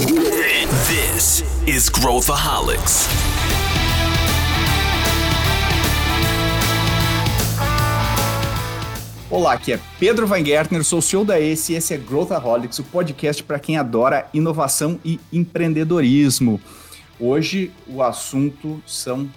This is Growthaholics. Olá, aqui é Pedro Weingärtner, sou CEO da ACE e esse é Growthaholics, o podcast para quem adora inovação e empreendedorismo. Hoje o assunto são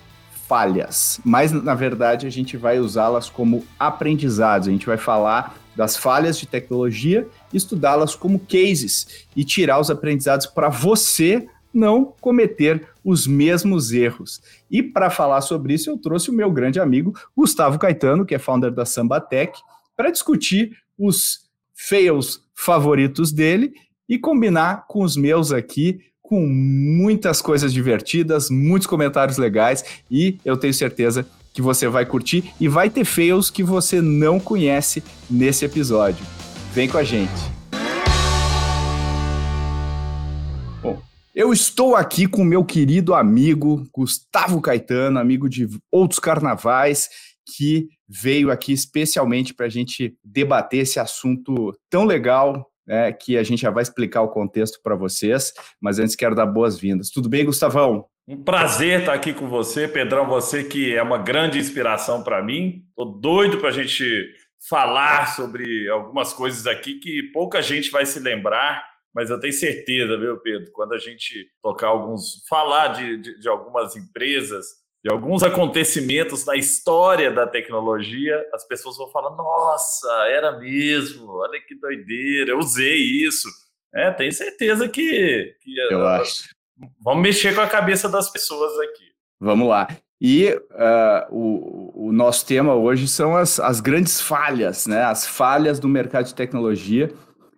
falhas, mas na verdade a gente vai usá-las como aprendizados. A gente vai falar das falhas de tecnologia, estudá-las como cases e tirar os aprendizados para você não cometer os mesmos erros. E para falar sobre isso, eu trouxe o meu grande amigo Gustavo Caetano, que é founder da Sambatec, para discutir os fails favoritos dele e combinar com os meus aqui, com muitas coisas divertidas, muitos comentários legais e eu tenho certeza que você vai curtir e vai ter fails que você não conhece nesse episódio. Vem com a gente. Bom, eu estou aqui com meu querido amigo Gustavo Caetano, amigo de outros carnavais, que veio aqui especialmente para a gente debater esse assunto tão legal, né, que a gente já vai explicar o contexto para vocês, mas antes quero dar boas-vindas. Tudo bem, Gustavão? Um prazer estar aqui com você, Pedrão, você que é uma grande inspiração para mim. Tô doido para a gente falar sobre algumas coisas aqui que pouca gente vai se lembrar, mas eu tenho certeza, viu, Pedro, quando a gente tocar alguns, falar de, de, de algumas empresas, de alguns acontecimentos na história da tecnologia, as pessoas vão falar: nossa, era mesmo, olha que doideira, eu usei isso. É, tenho certeza que, que eu acho. Vamos mexer com a cabeça das pessoas aqui. Vamos lá. E uh, o, o, nosso tema hoje são as, as grandes falhas, né? As falhas do mercado de tecnologia.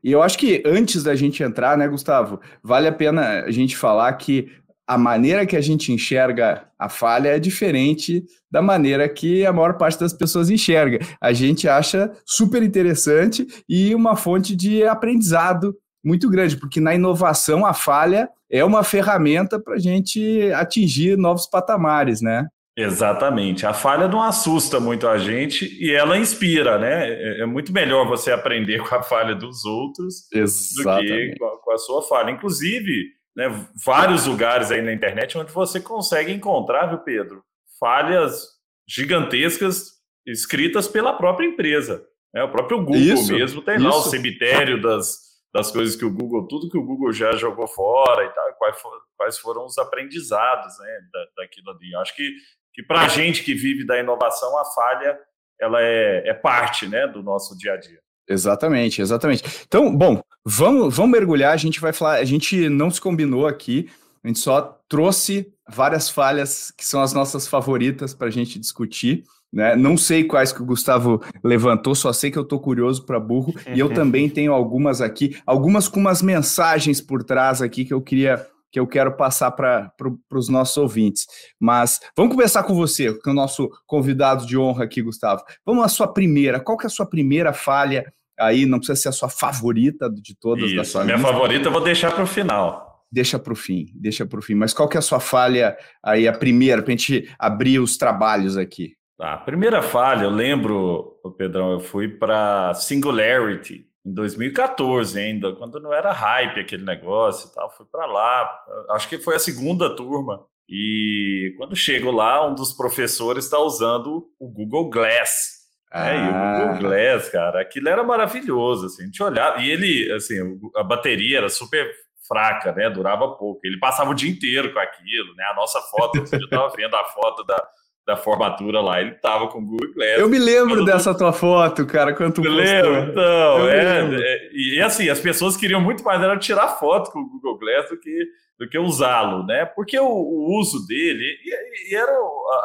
E eu acho que antes da gente entrar, né, Gustavo, vale a pena a gente falar que a maneira que a gente enxerga a falha é diferente da maneira que a maior parte das pessoas enxerga. A gente acha super interessante e uma fonte de aprendizado muito grande, porque na inovação a falha é uma ferramenta para a gente atingir novos patamares, né? Exatamente. A falha não assusta muito a gente e ela inspira, né? É, é muito melhor você aprender com a falha dos outros Exatamente. do que com a sua falha. Inclusive, né, vários lugares aí na internet onde você consegue encontrar, viu, Pedro, falhas gigantescas escritas pela própria empresa. Né? O próprio Google isso, mesmo tem isso. lá o cemitério das, das coisas que o Google, tudo que o Google já jogou fora e tal, quais, for, quais foram os aprendizados né, da, daquilo ali. Acho que, que para a gente que vive da inovação, a falha ela é, é parte né, do nosso dia a dia. Exatamente, exatamente. Então, bom, vamos, vamos mergulhar. A gente vai falar. A gente não se combinou aqui, a gente só trouxe várias falhas que são as nossas favoritas para a gente discutir. Né? Não sei quais que o Gustavo levantou, só sei que eu estou curioso para burro. E eu também tenho algumas aqui, algumas com umas mensagens por trás aqui que eu queria que eu quero passar para pro, os nossos ouvintes. Mas vamos começar com você, com o nosso convidado de honra aqui, Gustavo. Vamos à sua primeira. Qual que é a sua primeira falha aí? Não precisa ser a sua favorita de todas Isso, da sua Minha lista. favorita eu vou deixar para o final. Deixa para o fim, deixa para o fim. Mas qual que é a sua falha aí, a primeira, para a gente abrir os trabalhos aqui? A primeira falha, eu lembro, Pedrão, eu fui para Singularity, em 2014 ainda, quando não era hype aquele negócio e tal, fui para lá, acho que foi a segunda turma, e quando chego lá, um dos professores está usando o Google Glass, ah. É, e o Google ah. Glass, cara, aquilo era maravilhoso, assim, a gente olhava, e ele, assim, a bateria era super fraca, né, durava pouco, ele passava o dia inteiro com aquilo, né, a nossa foto, eu estava vendo a foto da, da formatura lá, ele tava com o Google Glass. Eu me lembro dessa tua foto, cara, quando tu postou. Lembro, então, é, é, e assim, as pessoas queriam muito mais era tirar foto com o Google Glass do que, do que usá-lo, né? Porque o, o uso dele, e, e, era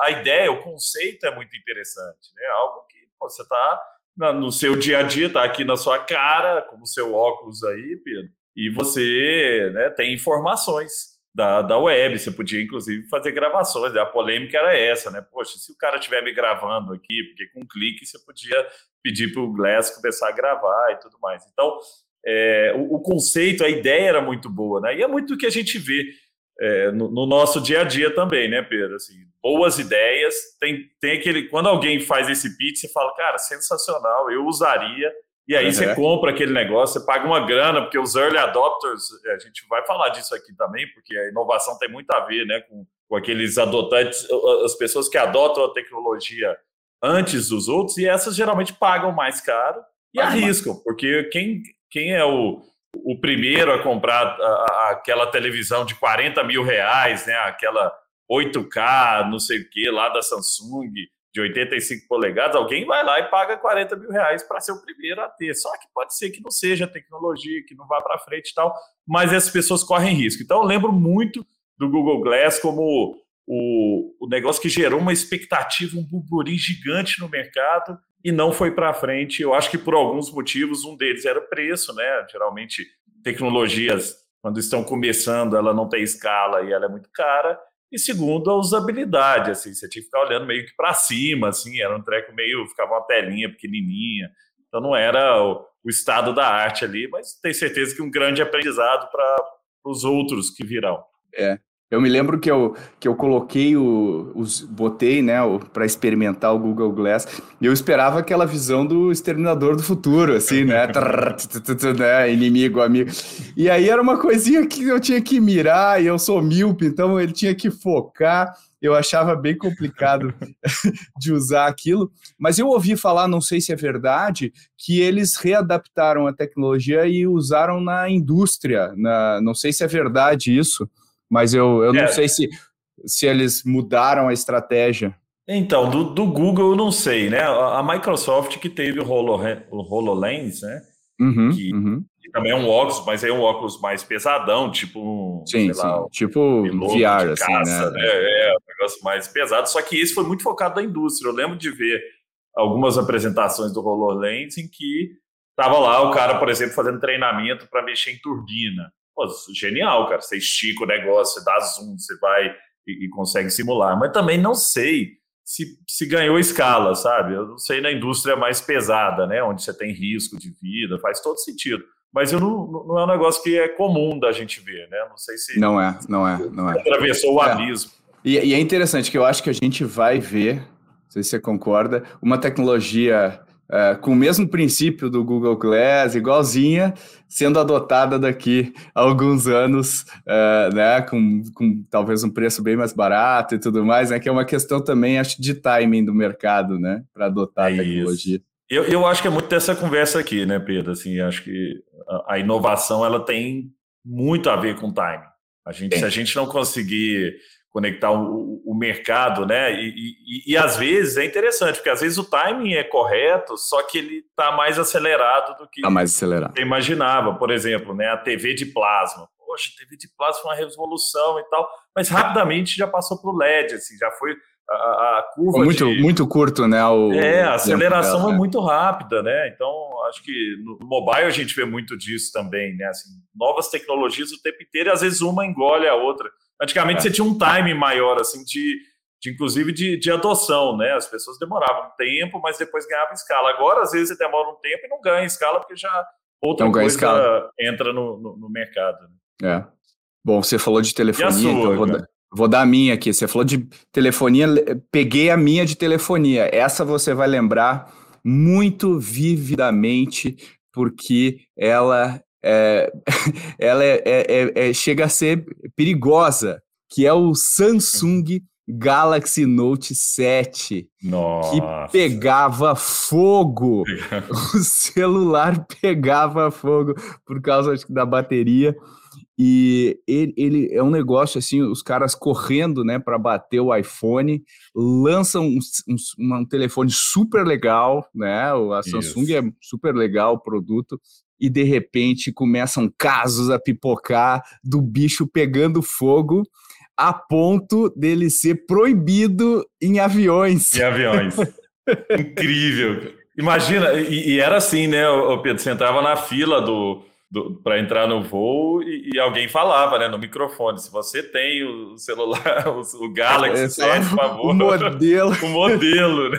a, ideia, o conceito é muito interessante, né? Algo que pô, você tá no seu dia a dia, tá aqui na sua cara, como o seu óculos aí, Pedro, e você né, tem informações da, da web, você podia inclusive fazer gravações, a polêmica era essa, né? Poxa, se o cara estiver me gravando aqui, porque com um clique você podia pedir para o Glass começar a gravar e tudo mais. Então, é, o, o, conceito, a ideia era muito boa, né? E é muito do que a gente vê é, no, no, nosso dia a dia também, né, Pedro? Assim, boas ideias, tem, tem aquele. Quando alguém faz esse pitch, você fala, cara, sensacional, eu usaria, E aí uhum. você compra aquele negócio, você paga uma grana, porque os early adopters, a gente vai falar disso aqui também, porque a inovação tem muito a ver né, com, com aqueles adotantes, as pessoas que adotam a tecnologia antes dos outros, e essas geralmente pagam mais caro e arriscam, porque quem, quem é o, o primeiro a comprar a, a, aquela televisão de 40 mil reais, né, aquela 8K, não sei o que, lá da Samsung, de 85 polegadas, alguém vai lá e paga 40 mil reais para ser o primeiro a ter. Só que pode ser que não seja tecnologia, que não vá para frente e tal, mas essas pessoas correm risco. Então eu lembro muito do Google Glass como o, o negócio que gerou uma expectativa, um burburinho gigante no mercado e não foi para frente. Eu acho que por alguns motivos, um deles era o preço, né? Geralmente tecnologias quando estão começando, ela não tem escala e ela é muito cara. E segundo, a usabilidade, assim, você tinha que ficar olhando meio que para cima, assim, era um treco meio, ficava uma telinha pequenininha, então não era o, o estado da arte ali, mas tenho certeza que um grande aprendizado para os outros que virão. É, eu me lembro que eu, que eu coloquei o, os botei, né, para experimentar o Google Glass. E eu esperava aquela visão do exterminador do futuro, assim, né, né, inimigo, amigo. E aí era uma coisinha que eu tinha que mirar e eu sou míope, então ele tinha que focar. Eu achava bem complicado de usar aquilo, mas eu ouvi falar, não sei se é verdade, que eles readaptaram a tecnologia e usaram na indústria. Na, não sei se é verdade isso mas eu, eu é. não sei se, se eles mudaram a estratégia. Então, do, do Google eu não sei, né? A Microsoft que teve o, Holo, o HoloLens, né? Uhum, que, uhum. que, também é um óculos, mas é um óculos mais pesadão, tipo sim, sim. Lá, tipo VR, assim, caça, né? né? É, um negócio mais pesado. Só que esse foi muito focado na indústria. Eu lembro de ver algumas apresentações do HoloLens em que tava lá o cara, por exemplo, fazendo treinamento para mexer em turbina. Pô, genial, cara. Você estica o negócio, você dá zoom, você vai e, e consegue simular. Mas também não sei se, se ganhou escala, sabe? Eu não sei na indústria mais pesada, né? Onde você tem risco de vida, faz todo sentido. Mas eu não, não é um negócio que é comum da gente ver, né? Não sei se. Não é, não é, não é. Atravessou o é. abismo. E, e, é interessante que eu acho que a gente vai ver, não sei se você concorda, uma tecnologia uh, com o mesmo princípio do Google Glass, igualzinha, sendo adotada daqui a alguns anos, uh, né, com, com, talvez um preço bem mais barato e tudo mais, né, que é uma questão também, acho, de timing do mercado, né, para adotar é a tecnologia. Eu, eu acho que é muito dessa conversa aqui, né, Pedro? Assim, acho que a, a inovação ela tem muito a ver com timing. A gente, se a gente não conseguir conectar o, o mercado, né? E, e, e, às vezes é interessante, porque às vezes o timing é correto, só que ele está mais acelerado do que tá mais acelerado. você imaginava. Por exemplo, né, a TV de plasma. Poxa, TV de plasma foi uma revolução e tal, mas rapidamente já passou para o LED, assim, já foi a, a curva muito de... muito curto, né? O, é, a aceleração dela, é né? muito rápida, né? Então acho que no mobile a gente vê muito disso também, né? Assim, novas tecnologias o tempo inteiro e às vezes uma engole a outra. Antigamente é. você tinha um time maior, assim, de, de inclusive de, de, adoção, né? As pessoas demoravam um tempo, mas depois ganhavam escala. Agora, às vezes, você demora um tempo e não ganha escala, porque já outra não coisa escala. entra no, no, no, mercado. Né? É. Bom, você falou de telefonia, sua, então vou, dar, vou dar a minha aqui. Você falou de telefonia, peguei a minha de telefonia. Essa você vai lembrar muito vividamente, porque ela é, ela é, é, é, é, chega a ser perigosa, que é o Samsung Galaxy Note 7, Nossa. que pegava fogo. o celular pegava fogo por causa da bateria. E ele, ele, é um negócio assim, os caras correndo, né, para bater o iPhone, lançam um, um, um, telefone super legal, né? A Samsung Isso. é super legal o produto, e de repente começam casos a pipocar do bicho pegando fogo a ponto dele ser proibido em aviões. Em aviões. Incrível. Imagina, e, e, era assim, né, o Pedro? Você entrava na fila do, do para entrar no voo e, e, alguém falava, né, no microfone: se você tem o celular, o, o Galaxy, é, 7, por favor. O modelo. o modelo, né?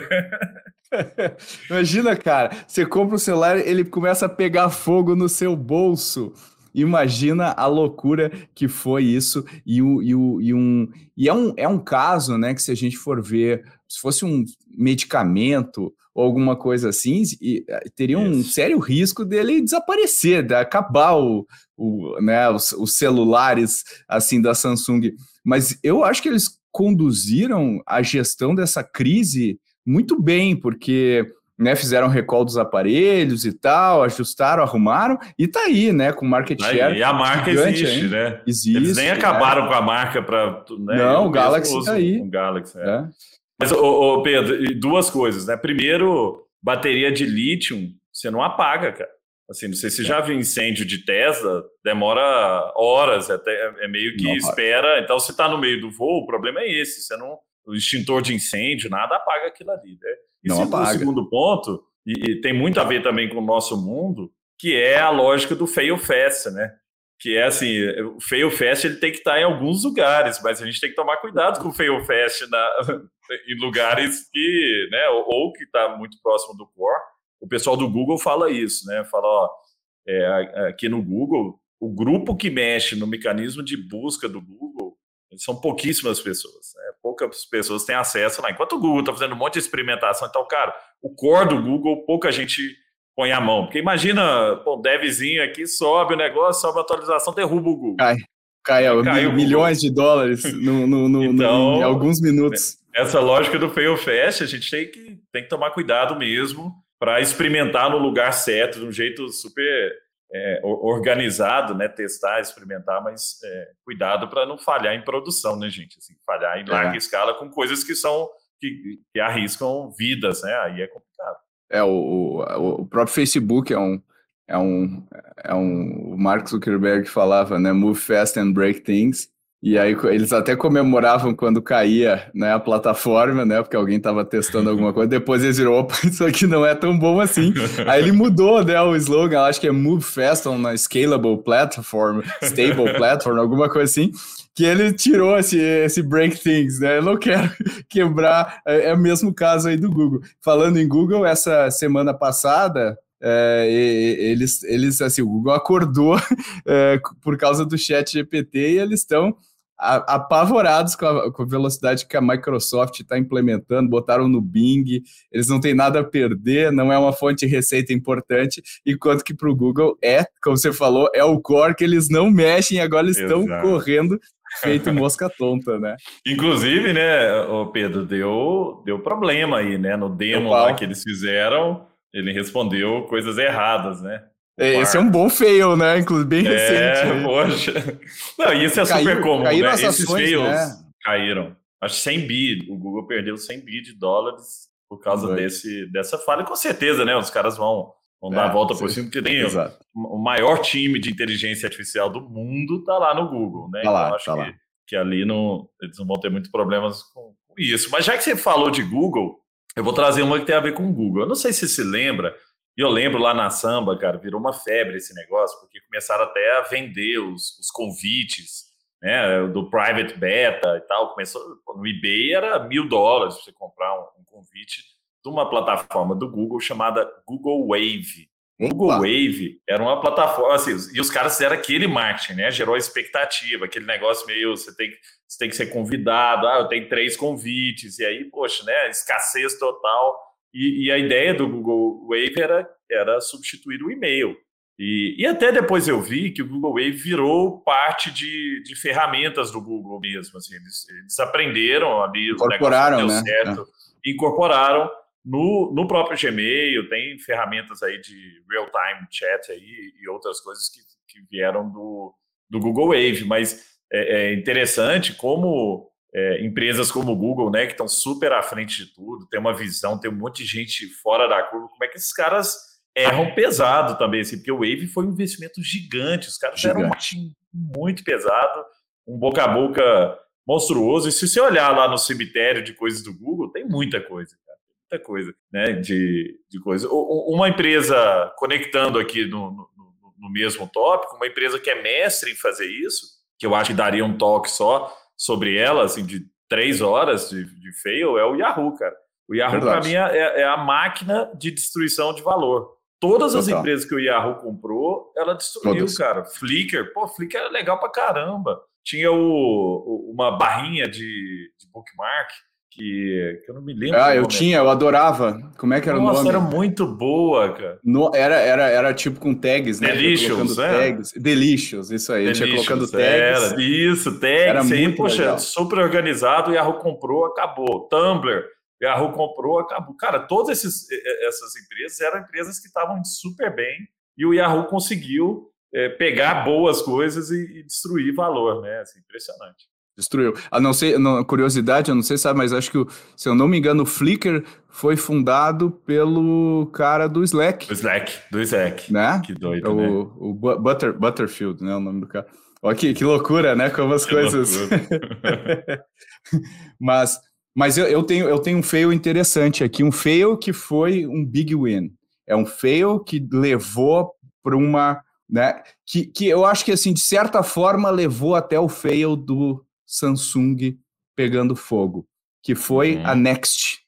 Imagina, cara, você compra o celular, ele começa a pegar fogo no seu bolso. imagina a loucura que foi isso e, o, e, o, e um e é um, é um caso, né, que se a gente for ver, se fosse um medicamento ou alguma coisa assim, e, eh, teria um isso. sério risco dele desaparecer, de acabar o, o, né, os, os celulares assim da Samsung. Mas eu acho que eles conduziram a gestão dessa crise muito bem, porque né, fizeram recall dos aparelhos e tal, ajustaram, arrumaram, e tá aí, né, com market share. E a marca existe, né? Existe. Eles nem acabaram é. com a marca para. Né, Não, o Galaxy tá aí. O Galaxy, é. é. Mas, ô, ô, Pedro, duas coisas, né? Primeiro, bateria de lítio, você não apaga, cara. Assim, não sei se já viu incêndio de Tesla, demora horas, até, é meio que não, espera. Então, se está no meio do voo, o problema é esse. Você não, o extintor de incêndio, nada apaga aquilo ali. Né? E não segundo, apaga. segundo ponto, e, e, tem muito a ver também com o nosso mundo, que é a lógica do fail fast, né? Que é assim, o fail fast ele tem que estar em alguns lugares, mas a gente tem que tomar cuidado com o fail fast na, em lugares que, né, ou, ou que está muito próximo do core. O pessoal do Google fala isso, né? Fala, ó, é, aqui no Google, o grupo que mexe no mecanismo de busca do Google são pouquíssimas pessoas. Né? Poucas pessoas têm acesso lá. Enquanto o Google está fazendo um monte de experimentação, então, cara, o core do Google, pouca gente põe a mão. Porque imagina, pô, um devzinho aqui, sobe o negócio, sobe a atualização, derruba o Google. Cai. Cai, Caiu milhões de dólares no, no, no, então, em alguns minutos. Essa lógica do fail fast, a gente tem que, tem que tomar cuidado mesmo para experimentar no lugar certo, de um jeito super é, organizado, né? Testar, experimentar, mas é, cuidado para não falhar em produção, né, gente? Assim, falhar em larga é. escala com coisas que são que, que, arriscam vidas, né? Aí é complicado. É o, o, próprio Facebook é um é um é um o Mark Zuckerberg falava, né? Move fast and break things. E aí eles até comemoravam quando caía né, a plataforma, né? Porque alguém estava testando alguma coisa. Depois eles viram, opa, isso aqui não é tão bom assim. Aí ele mudou né, o slogan, acho que é Move Fast on a Scalable Platform, Stable Platform, alguma coisa assim. Que ele tirou esse, esse break things, né? Eu não quero quebrar. É, é o mesmo caso aí do Google. Falando em Google, essa semana passada, é, eles, eles, assim, o Google acordou é, por causa do chat GPT e eles estão apavorados com a, com a, velocidade que a Microsoft está implementando, botaram no Bing, eles não têm nada a perder, não é uma fonte de receita importante, enquanto que para o Google é, como você falou, é o core que eles não mexem, agora eles estão correndo feito mosca tonta, né? Inclusive, né, o Pedro, deu, deu problema aí, né, no demo lá que eles fizeram, ele respondeu coisas erradas, né? É, esse é um bom fail, né? Inclusive, bem é, recente. É, poxa. Não, isso é Caiu, super comum, né? Esses ações, fails né? caíram. Acho 100 bi. O Google perdeu 100 bi de dólares por causa desse, dessa falha. Com certeza, né? Os caras vão, vão é, dar a volta por cima, porque tem Exato. o maior time de inteligência artificial do mundo tá lá no Google, né? Tá lá, então, acho tá que, lá. que ali não, eles não vão ter muitos problemas com, com isso. Mas já que você falou de Google, eu vou trazer uma que tem a ver com o Google. Eu não sei se se lembra, e eu lembro lá na samba, cara, virou uma febre esse negócio, porque começaram até a vender os, os convites, né, do private beta e tal. Começou no eBay era mil dólares para você comprar um, um, convite de uma plataforma do Google chamada Google Wave. Google Wave era uma plataforma, assim, e os caras fizeram aquele marketing, né? Gerou expectativa, aquele negócio meio, você tem, você tem que ser convidado, ah, eu tenho três convites, e aí, poxa, né? Escassez total. E, e, a ideia do Google Wave era, era substituir o e-mail. E, e, até depois eu vi que o Google Wave virou parte de, de ferramentas do Google mesmo. Assim, eles, eles aprenderam ali, incorporaram, deu né? certo, é. incorporaram no, no próprio Gmail, tem ferramentas aí de real-time chat aí e outras coisas que, que vieram do, do Google Wave. Mas é, é interessante como é, empresas como o Google, né, que estão super à frente de tudo, tem uma visão, tem um monte de gente fora da curva, como é que esses caras erram pesado também, assim, porque o Wave foi um investimento gigante, os caras gigante. eram um marketing muito pesado, um boca a boca monstruoso, e se você olhar lá no cemitério de coisas do Google, tem muita coisa, cara, muita coisa, né, de, de coisa. Uma empresa, conectando aqui no, no, no mesmo tópico, uma empresa que é mestre em fazer isso, que eu acho que daria um toque só, sobre ela, assim, de três horas de, de fail, é o Yahoo, cara. O Yahoo, para mim, é, é, a máquina de destruição de valor. Todas as empresas que o Yahoo comprou, ela destruiu, Todas. cara. Flickr, pô, Flickr era legal pra caramba. Tinha o, o- uma barrinha de, de bookmark que, que eu não me lembro. Ah, eu tinha, eu adorava. Como é que era Nossa, o nome? era muito boa, cara. No- era, era, era tipo com tags, né? Delicious, colocando é? tags. Delicious, isso aí. A gente ia colocando Delicious, tags. Era, isso, tags. Era aí, muito poxa, legal. super organizado, o Yahoo comprou, acabou. Tumblr, o Yahoo comprou, acabou. Cara, todas esses, essas empresas eram empresas que estavam super bem e o Yahoo conseguiu eh, pegar boas coisas e, e destruir valor, né? Assim, impressionante. Destruiu. A não ser, não, curiosidade, eu não sei se sabe, mas acho que, o- se eu não me engano, o Flickr foi fundado pelo cara do Slack, Do Slack, do Slack. né? Que doido, o, né? o Bu- Butter, Butterfield, né? O nome do cara. Olha que, que loucura, né? Como as Que coisas. mas mas eu, eu, tenho, eu tenho um fail interessante aqui. Um fail que foi um big win. É um fail que levou para uma. Né, que, que eu acho que, assim, de certa forma, levou até o fail do Samsung pegando fogo, que foi Uhum. a Next.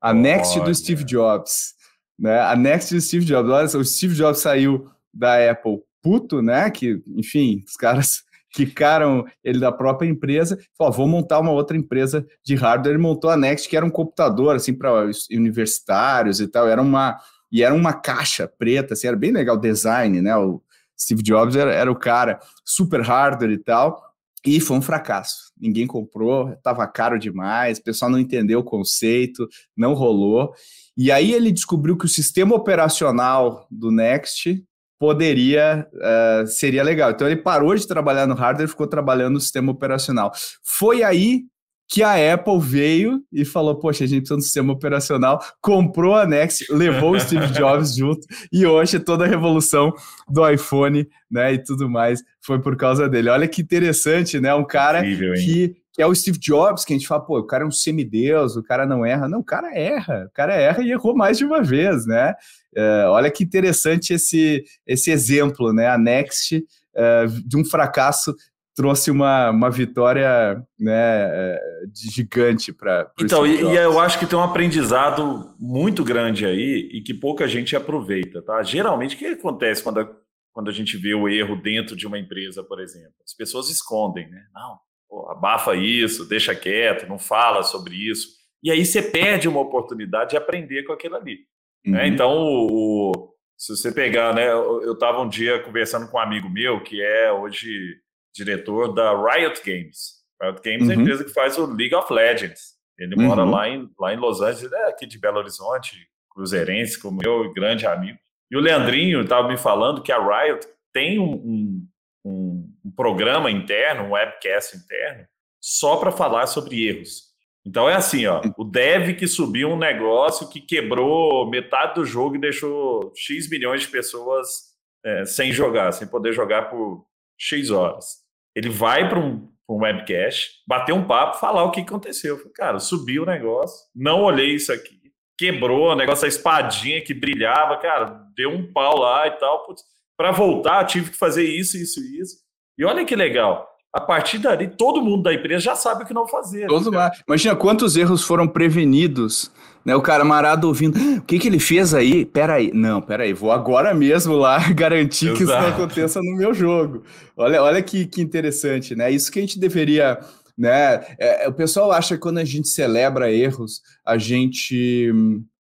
A Next Olha. do Steve Jobs. Né? A Next do Steve Jobs. Olha, só, o Steve Jobs saiu da Apple puto, né? Que, enfim, os caras quicaram ele da própria empresa, falou, vou montar uma outra empresa de hardware, ele montou a Next, que era um computador, assim, para universitários e tal, era uma, e era uma caixa preta, assim, era bem legal o design, né, o Steve Jobs era, era o cara, super hardware e tal, e foi um fracasso, ninguém comprou, estava caro demais, o pessoal não entendeu o conceito, não rolou, e aí ele descobriu que o sistema operacional do Next poderia, uh, seria legal. Então ele parou de trabalhar no hardware e ficou trabalhando no sistema operacional. Foi aí que a Apple veio e falou: Poxa, a gente precisa de um sistema operacional, comprou a Next, levou o Steve Jobs junto, e hoje toda a revolução do iPhone né, e tudo mais foi por causa dele. Olha que interessante, né? Um cara Incrível, que, que é o Steve Jobs, que a gente fala, pô, o cara é um semideus, o cara não erra. Não, o cara erra, o cara erra e errou mais de uma vez, né? É, olha que interessante esse, esse exemplo, né? A Next, é, de um fracasso, trouxe uma, uma vitória né, é, de gigante para Então, e, e, eu acho que tem um aprendizado muito grande aí e que pouca gente aproveita, tá? Geralmente, o que acontece quando a, quando a gente vê o erro dentro de uma empresa, por exemplo? As pessoas escondem, né? Não, pô, abafa isso, deixa quieto, não fala sobre isso. E aí você perde uma oportunidade de aprender com aquilo ali. Uhum. Né? Então, o, o, se você pegar, né? Eu estava um dia conversando com um amigo meu que é hoje diretor da Riot Games. Riot Games uhum. é a empresa que faz o League of Legends. Ele uhum. mora lá em, lá em Los Angeles, é aqui de Belo Horizonte, cruzeirense, como meu grande amigo. E o Leandrinho estava me falando que a Riot tem um, um, um, um programa interno, um webcast interno, só para falar sobre erros. Então é assim, ó, o dev que subiu um negócio que quebrou metade do jogo e deixou X milhões de pessoas é, sem jogar, sem poder jogar por X horas. Ele vai para um, um webcast, bater um papo, falar o que aconteceu. Falei, cara, subiu o negócio, não olhei isso aqui, quebrou o negócio, a espadinha que brilhava, cara, deu um pau lá e tal. Para voltar, tive que fazer isso, isso, isso. E olha que legal a partir dali, todo mundo da empresa já sabe o que não fazer. Todo né? Imagina quantos erros foram prevenidos. Né? O camarada ouvindo, o que, que ele fez aí? Peraí, não, peraí, vou agora mesmo lá garantir Exato. que isso não aconteça no meu jogo. Olha, olha que, que interessante, né? Isso que a gente deveria. Né? É, o pessoal acha que quando a gente celebra erros, a gente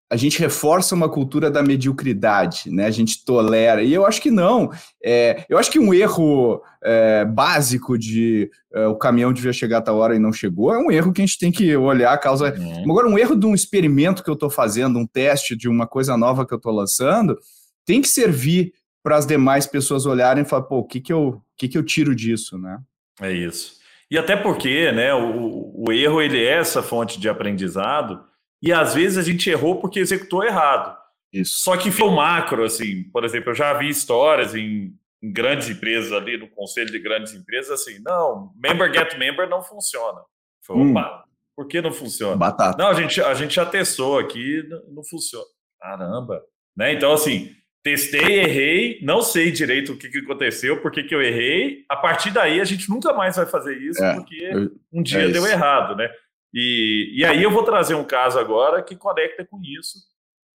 a gente reforça uma cultura da mediocridade, né? A gente tolera. E eu acho que não. É, eu acho que um erro é, básico de é, o caminhão devia chegar a tal hora e não chegou é um erro que a gente tem que olhar a causa. Uhum. Agora, um erro de um experimento que eu estou fazendo, um teste de uma coisa nova que eu estou lançando, tem que servir para as demais pessoas olharem e falar, pô, o que, que, eu, o que, que eu tiro disso, né? É isso. E até porque, né, o, o erro ele é essa fonte de aprendizado. E às vezes a gente errou porque executou errado. Isso. Só que foi o macro, assim. Por exemplo, eu já vi histórias em, em, grandes empresas ali, no conselho de grandes empresas, assim, não, member get member não funciona. Falei, hum. opa, por que não funciona? Batata. Não, a gente, a gente já testou aqui, não, não funciona. Caramba. Né? Então, assim, testei, errei, não sei direito o que, que aconteceu, por que, que eu errei. A partir daí, a gente nunca mais vai fazer isso, é, porque eu, um dia é deu errado, né? E, e aí eu vou trazer um caso agora que conecta com isso,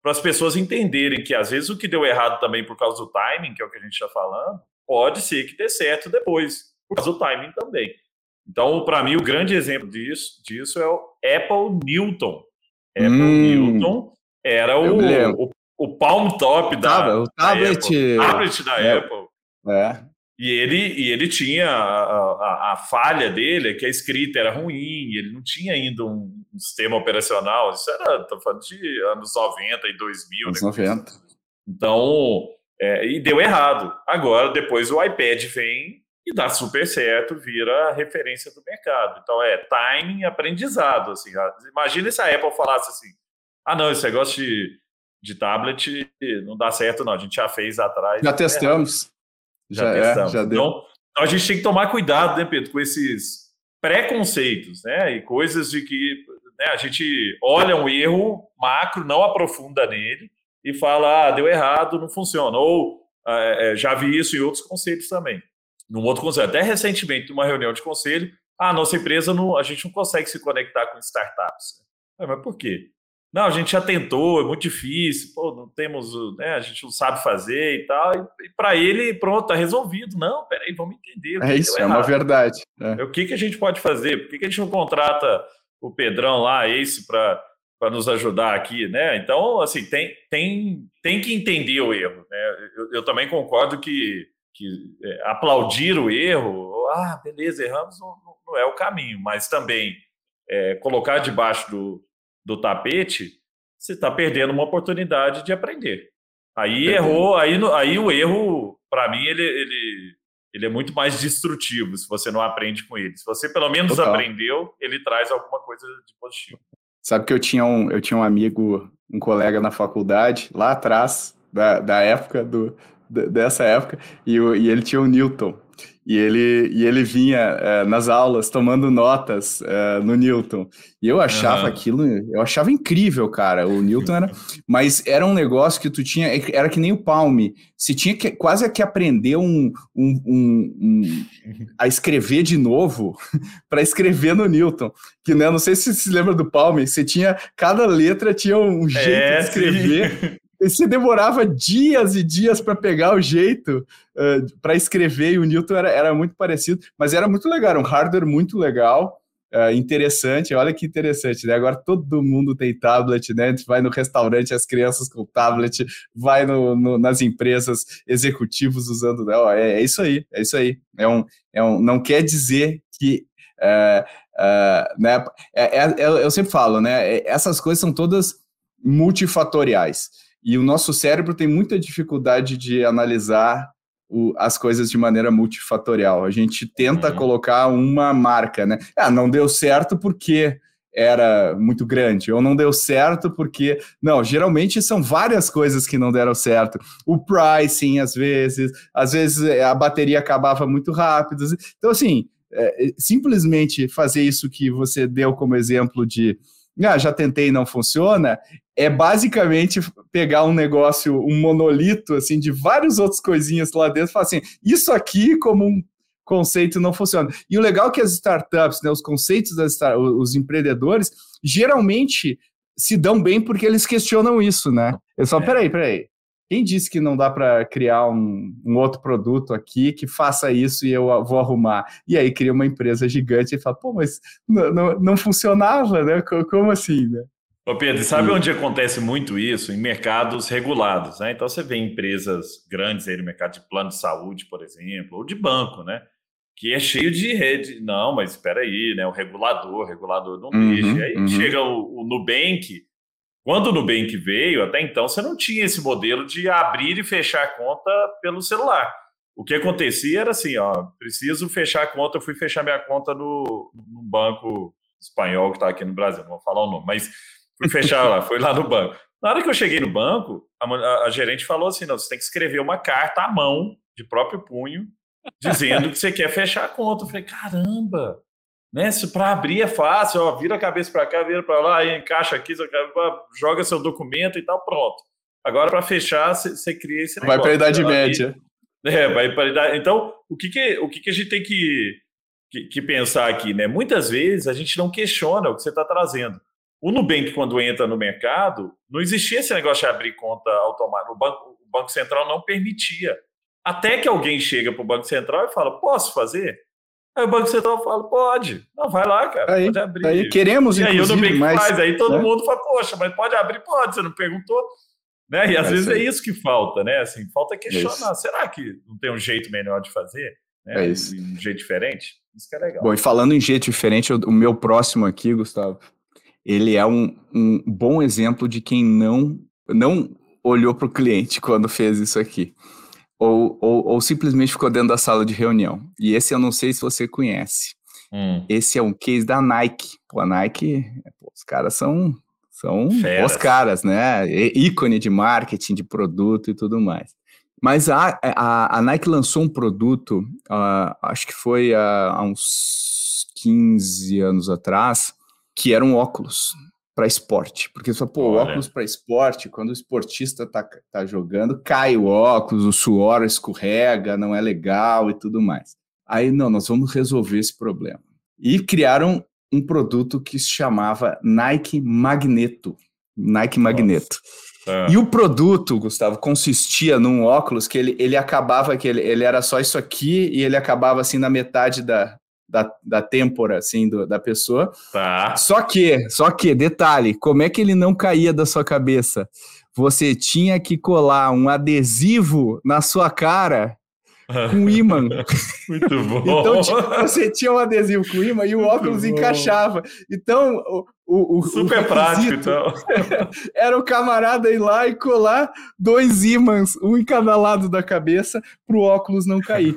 para as pessoas entenderem que às vezes o que deu errado também por causa do timing, que é o que a gente está falando, pode ser que dê certo depois, por causa do timing também. Então, para mim, o grande exemplo disso, disso é o Apple Newton. Apple hum, Newton era o, o, o, palm top da, o tablet, da Apple. tablet da é, Apple. É. E ele, e ele tinha a, a, a, falha dele, que a escrita era ruim, ele não tinha ainda um, um sistema operacional. Isso era, tô falando de anos 90 e 2000. Anos né? 90. Então, é, e deu errado. Agora, depois o iPad vem e dá super certo, vira referência do mercado. Então, é timing aprendizado. Assim, imagina se a Apple falasse assim: ah, não, esse negócio de, de tablet não dá certo, não. A gente já fez atrás. Já testamos. Já, já testamos. É, já deu. Então, então, a gente tem que tomar cuidado, né, Pedro, com esses preconceitos, né? E coisas de que né, a gente olha um erro macro, não aprofunda nele e fala, ah, deu errado, não funciona. Ou é, já vi isso em outros conceitos também. Num outro conselho, até recentemente, numa reunião de conselho, ah, nossa empresa, não, a gente não consegue se conectar com startups. Ah, mas por quê? Não, a gente já tentou, é muito difícil, pô, não temos, né, a gente não sabe fazer e tal. E, e para ele, pronto, tá resolvido. Não, peraí, vamos entender. é isso, é uma verdade. É. O que, que a gente pode fazer? Por que, que a gente não contrata o Pedrão lá, esse, para para nos ajudar aqui, né? Então, assim, tem, tem, tem que entender o erro. Né? Eu, eu também concordo que, que é, aplaudir o erro, ah, beleza, erramos, não, não é o caminho, mas também é, colocar debaixo do, do tapete, você está perdendo uma oportunidade de aprender. Aí errou, aí, aí o erro, para mim, ele, ele, ele é muito mais destrutivo se você não aprende com ele. Se você pelo menos Total. aprendeu, ele traz alguma coisa de positivo. Sabe que eu tinha um, eu tinha um amigo, um colega na faculdade, lá atrás, da, da época, do, dessa época, e, e ele tinha o Newton. E ele, e ele vinha é, nas aulas tomando notas é, no Newton. E eu achava uhum. aquilo, eu achava incrível, cara. O Newton era. Mas era um negócio que tu tinha. Era que nem o Palme. Você tinha que, quase que aprender um, um, um, um a escrever de novo para escrever no Newton. Que né, não sei se você se lembra do Palme, você tinha. Cada letra tinha um jeito é, de escrever. Sim. você demorava dias e dias para pegar o jeito uh, para escrever, e o Newton era, era muito parecido, mas era muito legal, era um hardware muito legal, uh, interessante, olha que interessante, né? Agora todo mundo tem tablet, né? A gente vai no restaurante, as crianças com tablet, vai no, no nas empresas, executivos usando, né? é, é, isso aí, é isso aí. É um, é um, não quer dizer que uh, né, é, é, eu sempre falo, né? Essas coisas são todas multifatoriais. E o nosso cérebro tem muita dificuldade de analisar o, as coisas de maneira multifatorial. A gente tenta uhum. colocar uma marca, né? Ah, não deu certo porque era muito grande, ou não deu certo porque. Não, geralmente são várias coisas que não deram certo. O pricing, às vezes, às vezes é, a bateria acabava muito rápido. Então, assim, é, simplesmente fazer isso que você deu como exemplo de. Ah, já tentei e não funciona, é basicamente pegar um negócio, um monolito, assim, de várias outras coisinhas lá dentro e falar assim, isso aqui como um conceito não funciona. E o legal é que as startups, né, os conceitos das os empreendedores, geralmente se dão bem porque eles questionam isso, né? Eles falam, é. peraí, peraí, quem disse que não dá para criar um, um, outro produto aqui que faça isso e eu vou arrumar? E aí cria uma empresa gigante e fala, pô, mas não, não, não funcionava, né? Como assim, né? Ô Pedro, sabe onde acontece muito isso? Em mercados regulados, né? Então você vê empresas grandes aí no mercado de plano de saúde, por exemplo, ou de banco, né? Que é cheio de rede. Não, mas espera aí, né? O regulador, o regulador não uhum, deixa. Aí uhum. chega o, o Nubank. Quando o Nubank veio, até então você não tinha esse modelo de abrir e fechar a conta pelo celular. O que acontecia era assim, ó, preciso fechar a conta, eu fui fechar minha conta no, no banco espanhol que está aqui no Brasil, não vou falar o nome, mas Fui fechar lá, fui lá no banco. Na hora que eu cheguei no banco, a, a, a, gerente falou assim: não, você tem que escrever uma carta à mão, de próprio punho, dizendo que você quer fechar a conta. Eu falei, caramba, né? Se para abrir é fácil, ó, vira a cabeça para cá, vira para lá, encaixa aqui, joga seu documento e tal, pronto. Agora, para fechar, você cria esse negócio. Vai para a Idade Média. É, vai para a Idade. Então, o que, que, o que, que a gente tem que, que, que pensar aqui, né? Muitas vezes a gente não questiona o que você está trazendo. O Nubank, quando entra no mercado, não existia esse negócio de abrir conta automática. O Banco, o banco Central não permitia. Até que alguém chega para o Banco Central e fala: posso fazer? Aí o Banco Central fala: pode. Não, vai lá, cara, aí, pode abrir. Aí queremos, e aí o Nubank mas, faz. Aí todo né? mundo fala: poxa, mas pode abrir? Pode, você não perguntou. Né? E às é vezes é isso que falta, né? Assim, falta questionar. É Será que não tem um jeito melhor de fazer? Né? É isso. Um jeito diferente? Isso que é legal. Bom, e falando em jeito diferente, o meu próximo aqui, Gustavo, ele é um, um bom exemplo de quem não, não olhou para o cliente quando fez isso aqui. Ou, ou, ou, simplesmente ficou dentro da sala de reunião. E esse eu não sei se você conhece. Hum. Esse é um case da Nike. Pô, a Nike, pô, os caras são, são os caras, né? ícone de marketing, de produto e tudo mais. Mas a, a, a Nike lançou um produto, uh, acho que foi uh, há uns 15 anos atrás, que era um óculos para esporte. Porque fala, pô, Olha. óculos para esporte, quando o esportista tá, tá jogando, cai o óculos, o suor escorrega, não é legal e tudo mais. Aí, não, nós vamos resolver esse problema. E criaram um produto que se chamava Nike Magneto. Nike Magneto. É. E o produto, Gustavo, consistia num óculos que ele, ele acabava, que ele, ele era só isso aqui e ele acabava assim na metade da, da, da têmpora, assim, do, da pessoa. Tá. Só que, só que, detalhe, como é que ele não caía da sua cabeça? Você tinha que colar um adesivo na sua cara com imã. Muito bom. então você tinha um adesivo com imã e o Muito óculos bom. encaixava. Então o, o, super o prático, então. era o camarada ir lá e colar dois ímãs, um em cada lado da cabeça, para o óculos não cair.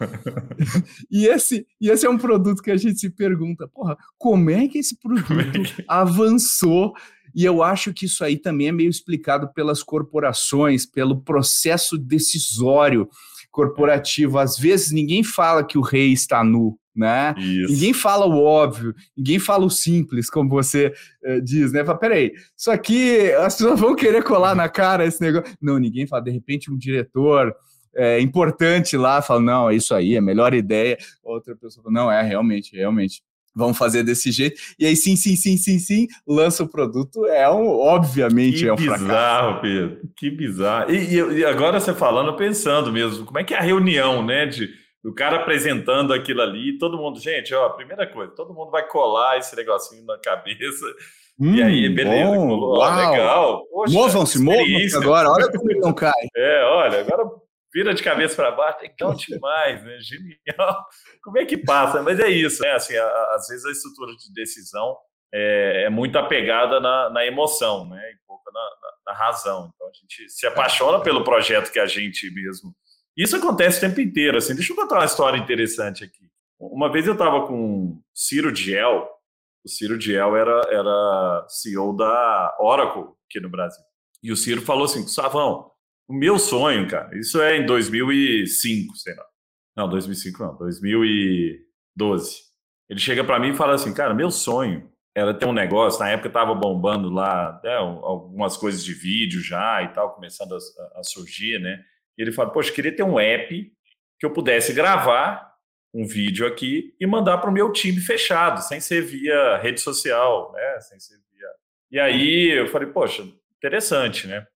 e esse e esse é um produto que a gente se pergunta, porra, como é que esse produto é que... avançou? E eu acho que isso aí também é meio explicado pelas corporações, pelo processo decisório corporativo. Às vezes ninguém fala que o rei está nu, né? Isso. Ninguém fala o óbvio, ninguém fala o simples, como você uh, diz, né? Fala, peraí, isso aqui as pessoas vão querer colar na cara esse negócio. Não, ninguém fala. De repente, um diretor é, importante lá fala: não, é isso aí, é a melhor ideia. Outra pessoa fala: não, é realmente, realmente vamos fazer desse jeito. E aí, sim, sim, sim, sim, sim, lança o produto. É um, obviamente, que é um bizarro, fracasso. Pedro. Que bizarro. E, e, agora você falando, pensando mesmo, como é que é a reunião, né? De, do cara apresentando aquilo ali, todo mundo, gente, ó, primeira coisa, todo mundo vai colar esse negocinho na cabeça. Hum, e aí, beleza, bom, colou, ó, legal. Movam-se, movam-se agora, olha como não cai. É, olha, agora vira de cabeça para baixo, legal demais, né? Genial. Como é que passa? Mas é isso, né? Assim, às vezes a estrutura de decisão é, é muito apegada na, na, emoção, né? E pouco na, na, na, razão. Então a gente se apaixona pelo projeto que a gente mesmo. Isso acontece o tempo inteiro. Assim, deixa eu contar uma história interessante aqui. Uma vez eu estava com Ciro Diel. O Ciro Diel era, era CEO da Oracle aqui no Brasil. E o Ciro falou assim: Savão, o meu sonho, cara, isso é em 2005, sei lá. Não, 2005 não, 2012. Ele chega para mim e fala assim, cara, meu sonho era ter um negócio, na época tava bombando lá né, algumas coisas de vídeo já e tal, começando a, a surgir, né? E ele fala, poxa, queria ter um app que eu pudesse gravar um vídeo aqui e mandar para o meu time fechado, sem ser via rede social, né? Sem ser via... E aí eu falei, poxa, interessante, né?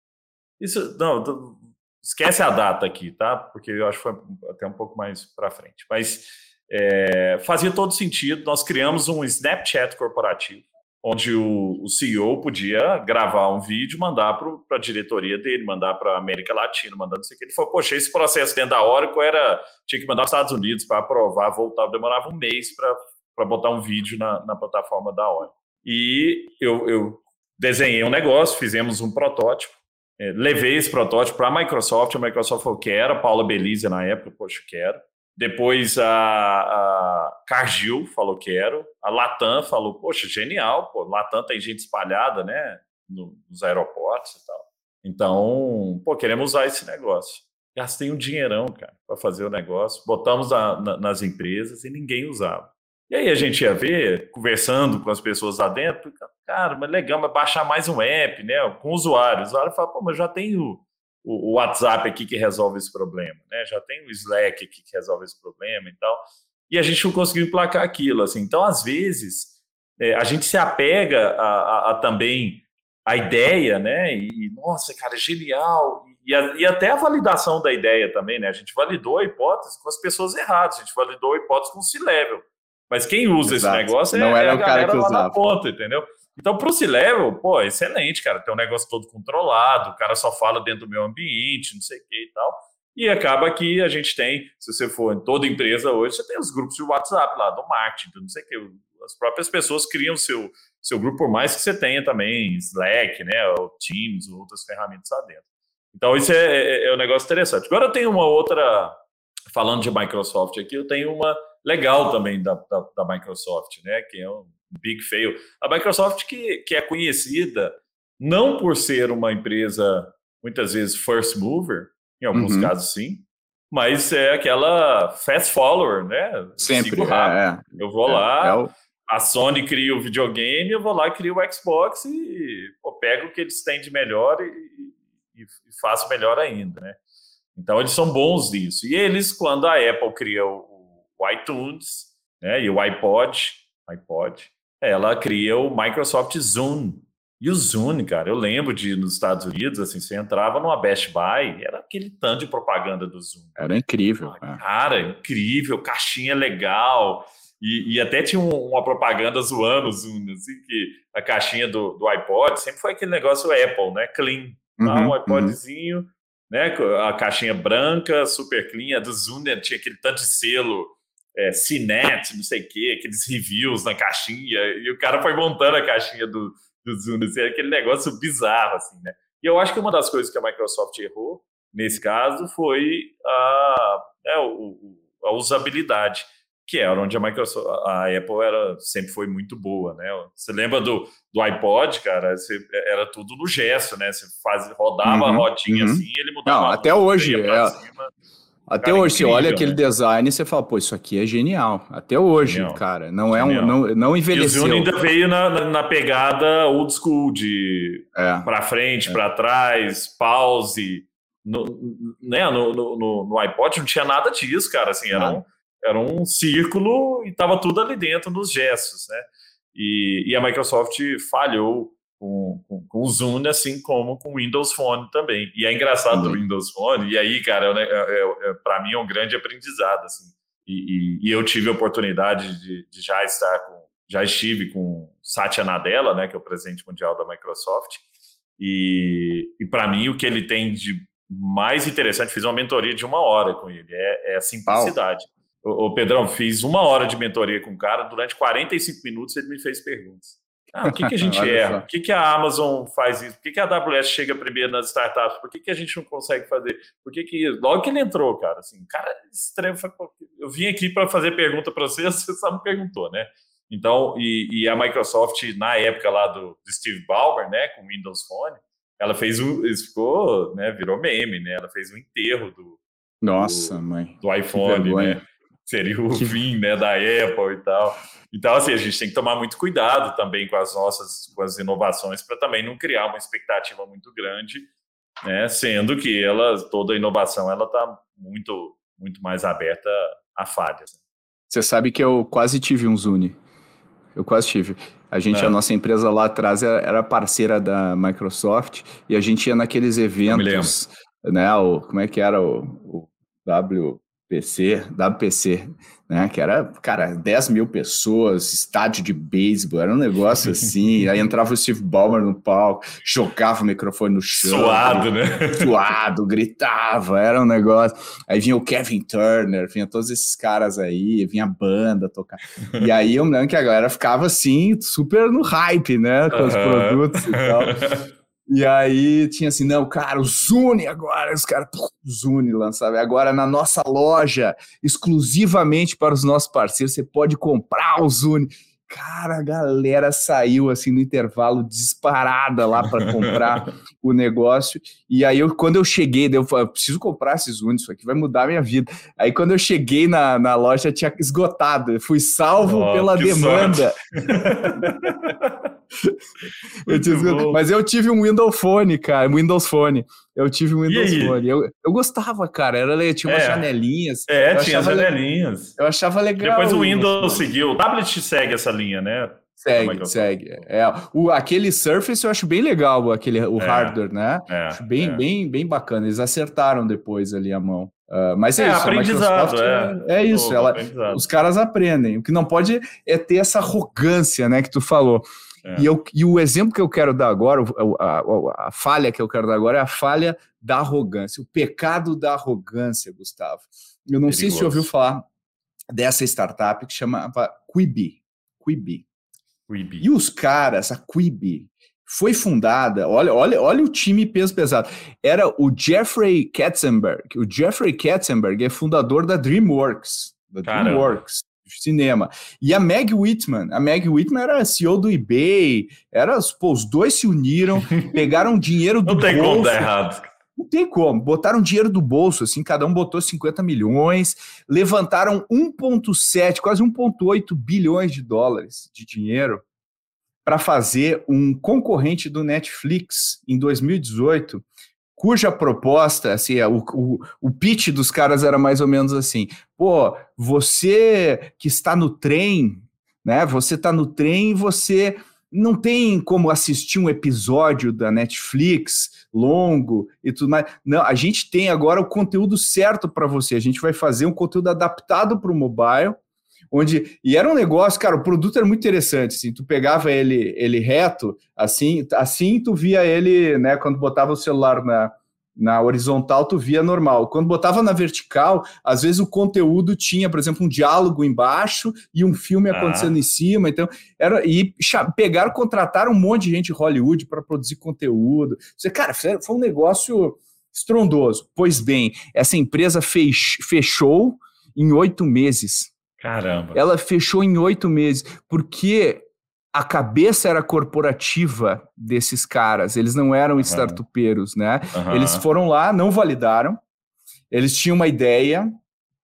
Isso, não, esquece a data aqui, tá? Porque eu acho que foi até um pouco mais para frente. Mas é, fazia todo sentido. Nós criamos um Snapchat corporativo, onde o, o CEO podia gravar um vídeo, mandar para a diretoria dele, mandar para a América Latina, mandando isso aqui. Ele falou, poxa, esse processo dentro da Oracle era, tinha que mandar para os Estados Unidos para aprovar, voltar, demorava um mês para botar um vídeo na, na plataforma da Oracle. E eu, eu desenhei um negócio, fizemos um protótipo, é, levei esse protótipo para a Microsoft, a Microsoft falou que era, Paula Belize na época, poxa, quero. Depois a, a Cargill falou quero, a Latam falou, poxa, genial, pô, Latam tem gente espalhada, né, nos aeroportos e tal. Então, pô, queremos usar esse negócio. Gastei um dinheirão, cara, para fazer o negócio, botamos na, nas empresas e ninguém usava. E aí a gente ia ver, conversando com as pessoas lá dentro, cara, mas legal, mas baixar mais um app, né? Com o usuário. O usuário fala, pô, mas já tem o, o, WhatsApp aqui que resolve esse problema, né? Já tem o Slack aqui que resolve esse problema e tal. E a gente não conseguiu emplacar aquilo, assim. Então, às vezes, é, a gente se apega a, a, a, também a ideia, né? E, nossa, cara, é genial. E, a, e, até a validação da ideia também, né? A gente validou a hipótese com as pessoas erradas, a gente validou a hipótese com o C-Level. Mas quem usa Exato. esse negócio é, Não era é a galera lá usava. na ponta, entendeu? Então, para o C-Level, pô, excelente, cara. Tem um negócio todo controlado, o cara só fala dentro do meu ambiente, não sei o que e tal. E acaba que a gente tem, se você for em toda empresa hoje, você tem os grupos de WhatsApp lá, do marketing, não sei o que. As próprias pessoas criam seu, seu grupo, por mais que você tenha também Slack, né, ou Teams, ou outras ferramentas lá dentro. Então, isso é, é, é um negócio interessante. Agora eu tenho uma outra, falando de Microsoft aqui, eu tenho uma legal também da, da, da Microsoft, né, que é um big fail. A Microsoft que, que é conhecida não por ser uma empresa, muitas vezes, first mover, em alguns uhum. casos sim, mas é aquela fast follower, né? Sempre, é, é, Eu vou é, lá, é o... a Sony cria o videogame, eu vou lá, crio o Xbox e pô, pego o que eles têm de melhor e, e, e, faço melhor ainda, né? Então eles são bons nisso. E eles, quando a Apple cria o, o iTunes né, e o iPod, iPod, ela cria o Microsoft Zoom. E o Zoom, cara, eu lembro de nos Estados Unidos, assim, você entrava numa Best Buy, era aquele tanto de propaganda do Zoom. Era incrível. É. Cara, incrível, caixinha legal. E, e até tinha um, uma propaganda zoando o Zoom, assim, que a caixinha do, do iPod sempre foi aquele negócio Apple, né? Clean. Tá? Uhum, um iPodzinho, uhum. né? A caixinha branca, super clean. A do Zoom né? tinha aquele tanto de selo é, Cinet, não sei o quê, aqueles reviews na caixinha, e o cara foi montando a caixinha do, do Zoom, assim, aquele negócio bizarro, assim, né? E eu acho que uma das coisas que a Microsoft errou, nesse caso, foi a, é, a usabilidade, que era onde a Microsoft, a Apple era, sempre foi muito boa, né? Você lembra do, do iPod, cara? Você, era tudo no gesto, né? Você faz, rodava uhum, a rodinha uhum. assim, ele mudava. Não, até hoje. É. Até cara, hoje, incrível, você olha aquele né? design e você fala, pô, isso aqui é genial. Até hoje, genial. cara. Não é um. Não, não envelheceu. E o Zune ainda veio na, na pegada old school, de é. para frente, é. para trás, pause. No, né, no, no, no, iPod não tinha nada disso, cara. Assim, era, um, era um círculo e tava tudo ali dentro nos gestos, né? E, e a Microsoft falhou com, com, com, o Zoom, assim como com o Windows Phone também. E é engraçado do Windows Phone, e aí, cara, é, é, é, para mim é um grande aprendizado, assim. E, e, e eu tive a oportunidade de, de, já estar com, já estive com Satya Nadella, né, que é o presidente mundial da Microsoft, e, e para mim o que ele tem de mais interessante, fiz uma mentoria de uma hora com ele, é, é a simplicidade. Ô, Pedrão, fiz uma hora de mentoria com o cara, durante 45 minutos ele me fez perguntas. Ah, o que, que a gente erra? Por que, que a Amazon faz isso? Por que, que a AWS chega primeiro nas startups? Por que, que a gente não consegue fazer? Por que, que logo que ele entrou, cara, assim, cara, extremo. Eu vim aqui para fazer pergunta para você, você só me perguntou, né? Então, e, e, a Microsoft, na época lá do, do Steve Ballmer, né, com o Windows Phone, ela fez um, isso ficou, né, virou meme, né? Ela fez um enterro do, Nossa, do, mãe. do iPhone, né? Seria o fim, né, da Apple e tal. Então, assim, a gente tem que tomar muito cuidado também com as nossas com as inovações para também não criar uma expectativa muito grande, né? Sendo que ela, toda inovação, ela está muito, muito mais aberta a falhas. Você sabe que eu quase tive um Zune. Eu quase tive. A gente, é. a nossa empresa lá atrás era parceira da Microsoft e a gente ia naqueles eventos, né? O, como é que era o, o W PC, WPC, né? Que era, cara, 10 mil pessoas, estádio de beisebol, era um negócio assim. aí entrava o Steve Ballmer no palco, jogava o microfone no chão. Suado, né? Suado, gritava, era um negócio. Aí vinha o Kevin Turner, vinha todos esses caras aí, vinha a banda tocar. E aí eu me lembro que a galera ficava assim, super no hype, né? Com os produtos e tal. E aí tinha assim, não, cara, o Zune agora, os caras, Zune lançava. Agora na nossa loja, exclusivamente para os nossos parceiros, você pode comprar o Zune. Cara, a galera saiu assim no intervalo disparada lá para comprar o negócio. E aí, eu, quando eu cheguei, eu falei, eu preciso comprar esses Zune, isso aqui vai mudar a minha vida. Aí, quando eu cheguei na, na loja, tinha esgotado. Eu fui salvo oh, pela demanda. eu tive, mas eu tive um Windows Phone, cara, Windows Phone. Eu tive um Windows Phone. Eu, eu gostava, cara. Era, tinha umas é. janelinhas. É, tinha janelinhas. Eu achava legal. Depois o Windows seguiu. O tablet segue essa linha, né? Segue, segue. É, o, aquele Surface eu acho bem legal, aquele, o é, hardware, né? É, acho bem, é. bem, bem bacana. Eles acertaram depois ali a mão. Uh, mas é, é isso, aprendizado, é. é. isso, ela, os caras aprendem. O que não pode é ter essa arrogância, né, que tu falou. É. E, eu, e o exemplo que eu quero dar agora, a, a, a, falha que eu quero dar agora é a falha da arrogância, o pecado da arrogância, Gustavo. Eu não Perigoso. sei se você ouviu falar dessa startup que chamava Quibi. Quibi. Quibi. E os caras, a Quibi, foi fundada, olha, olha, olha o time peso pesado. Era o Jeffrey Katzenberg. O Jeffrey Katzenberg é fundador da DreamWorks, da Caramba. DreamWorks cinema. E a Meg Whitman, a Meg Whitman era CEO do eBay, era, pô, os dois se uniram, pegaram dinheiro do Não tem bolso, como dar errado. Não tem como. Botaram dinheiro do bolso, assim, cada um botou 50 milhões, levantaram 1,7, quase 1,8 bilhões de dólares de dinheiro para fazer um concorrente do Netflix em 2018, cuja proposta, assim, é, o, o, o pitch dos caras era mais ou menos assim: pô, você que está no trem, né? Você está no trem e você não tem como assistir um episódio da Netflix longo e tudo mais. Não, a gente tem agora o conteúdo certo para você. A gente vai fazer um conteúdo adaptado para o mobile, onde e era um negócio, cara, o produto era muito interessante, assim, tu pegava ele ele reto, assim, assim tu via ele, né, quando botava o celular na na horizontal tu via normal. Quando botava na vertical, às vezes o conteúdo tinha, por exemplo, um diálogo embaixo e um filme ah. acontecendo em cima. Então, era e pegaram, contrataram um monte de gente de Hollywood para produzir conteúdo. Você, cara, foi um negócio estrondoso. Pois bem, essa empresa fech, fechou em oito meses. Caramba. Ela fechou em oito meses, porque a cabeça era corporativa desses caras, eles não eram uhum. startupeiros, né? Uhum. Eles foram lá, não validaram, eles tinhham uma ideia,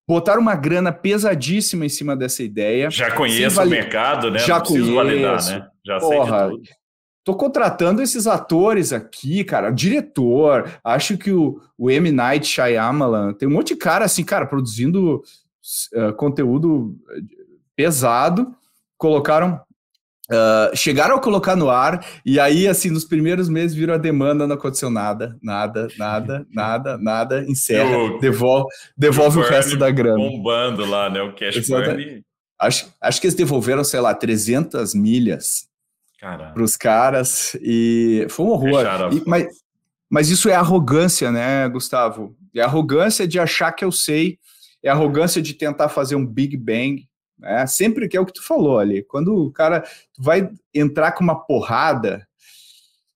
botaram uma grana pesadíssima em cima dessa ideia. Já conheço o mercado, né? Já não conheço. validar, né? Já Porra, sei de tudo. Tô contratando esses atores aqui, cara, diretor. Acho que o, o M. Night Shyamalan tem um monte de cara assim, cara, produzindo uh, conteúdo pesado. Colocaram Uh, chegaram a colocar no ar, e aí, assim, nos primeiros meses viram a demanda, não aconteceu nada, nada, nada, nada, nada, encerra, o, devolve, devolve o, o resto da grana. Bombando lá, né, o cash burn. Acho, acho que eles devolveram, sei lá, 300 milhas para os caras, e foi um horror. E, mas, mas isso é arrogância, né, Gustavo? É arrogância de achar que eu sei, é arrogância de tentar fazer um Big Bang, né? Sempre que é o que tu falou ali. Quando o cara vai entrar com uma porrada,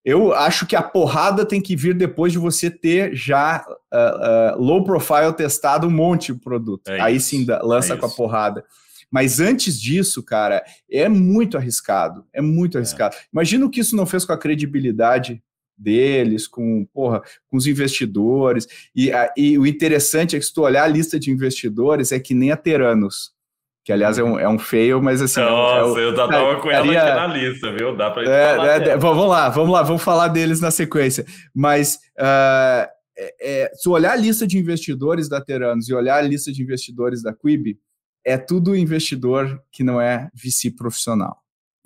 eu acho que a porrada tem que vir depois de você ter já uh, uh, low profile testado um monte de produto. É Aí sim lança é com a porrada. Mas antes disso, cara, é muito arriscado. É muito é. arriscado. É. Imagina o que isso não fez com a credibilidade deles, com, porra, com os investidores. E, e o interessante é que se tu olhar a lista de investidores, é que nem a Teranos que aliás é um, é um fail, mas assim. Nossa, é, é, eu já tava com ela aqui na lista, viu? Dá pra é, é, Vamos lá, vamos lá, vamos falar deles na sequência. Mas uh, é, se olhar a lista de investidores da Teranos e olhar a lista de investidores da Quib, é tudo investidor que não é VC profissional.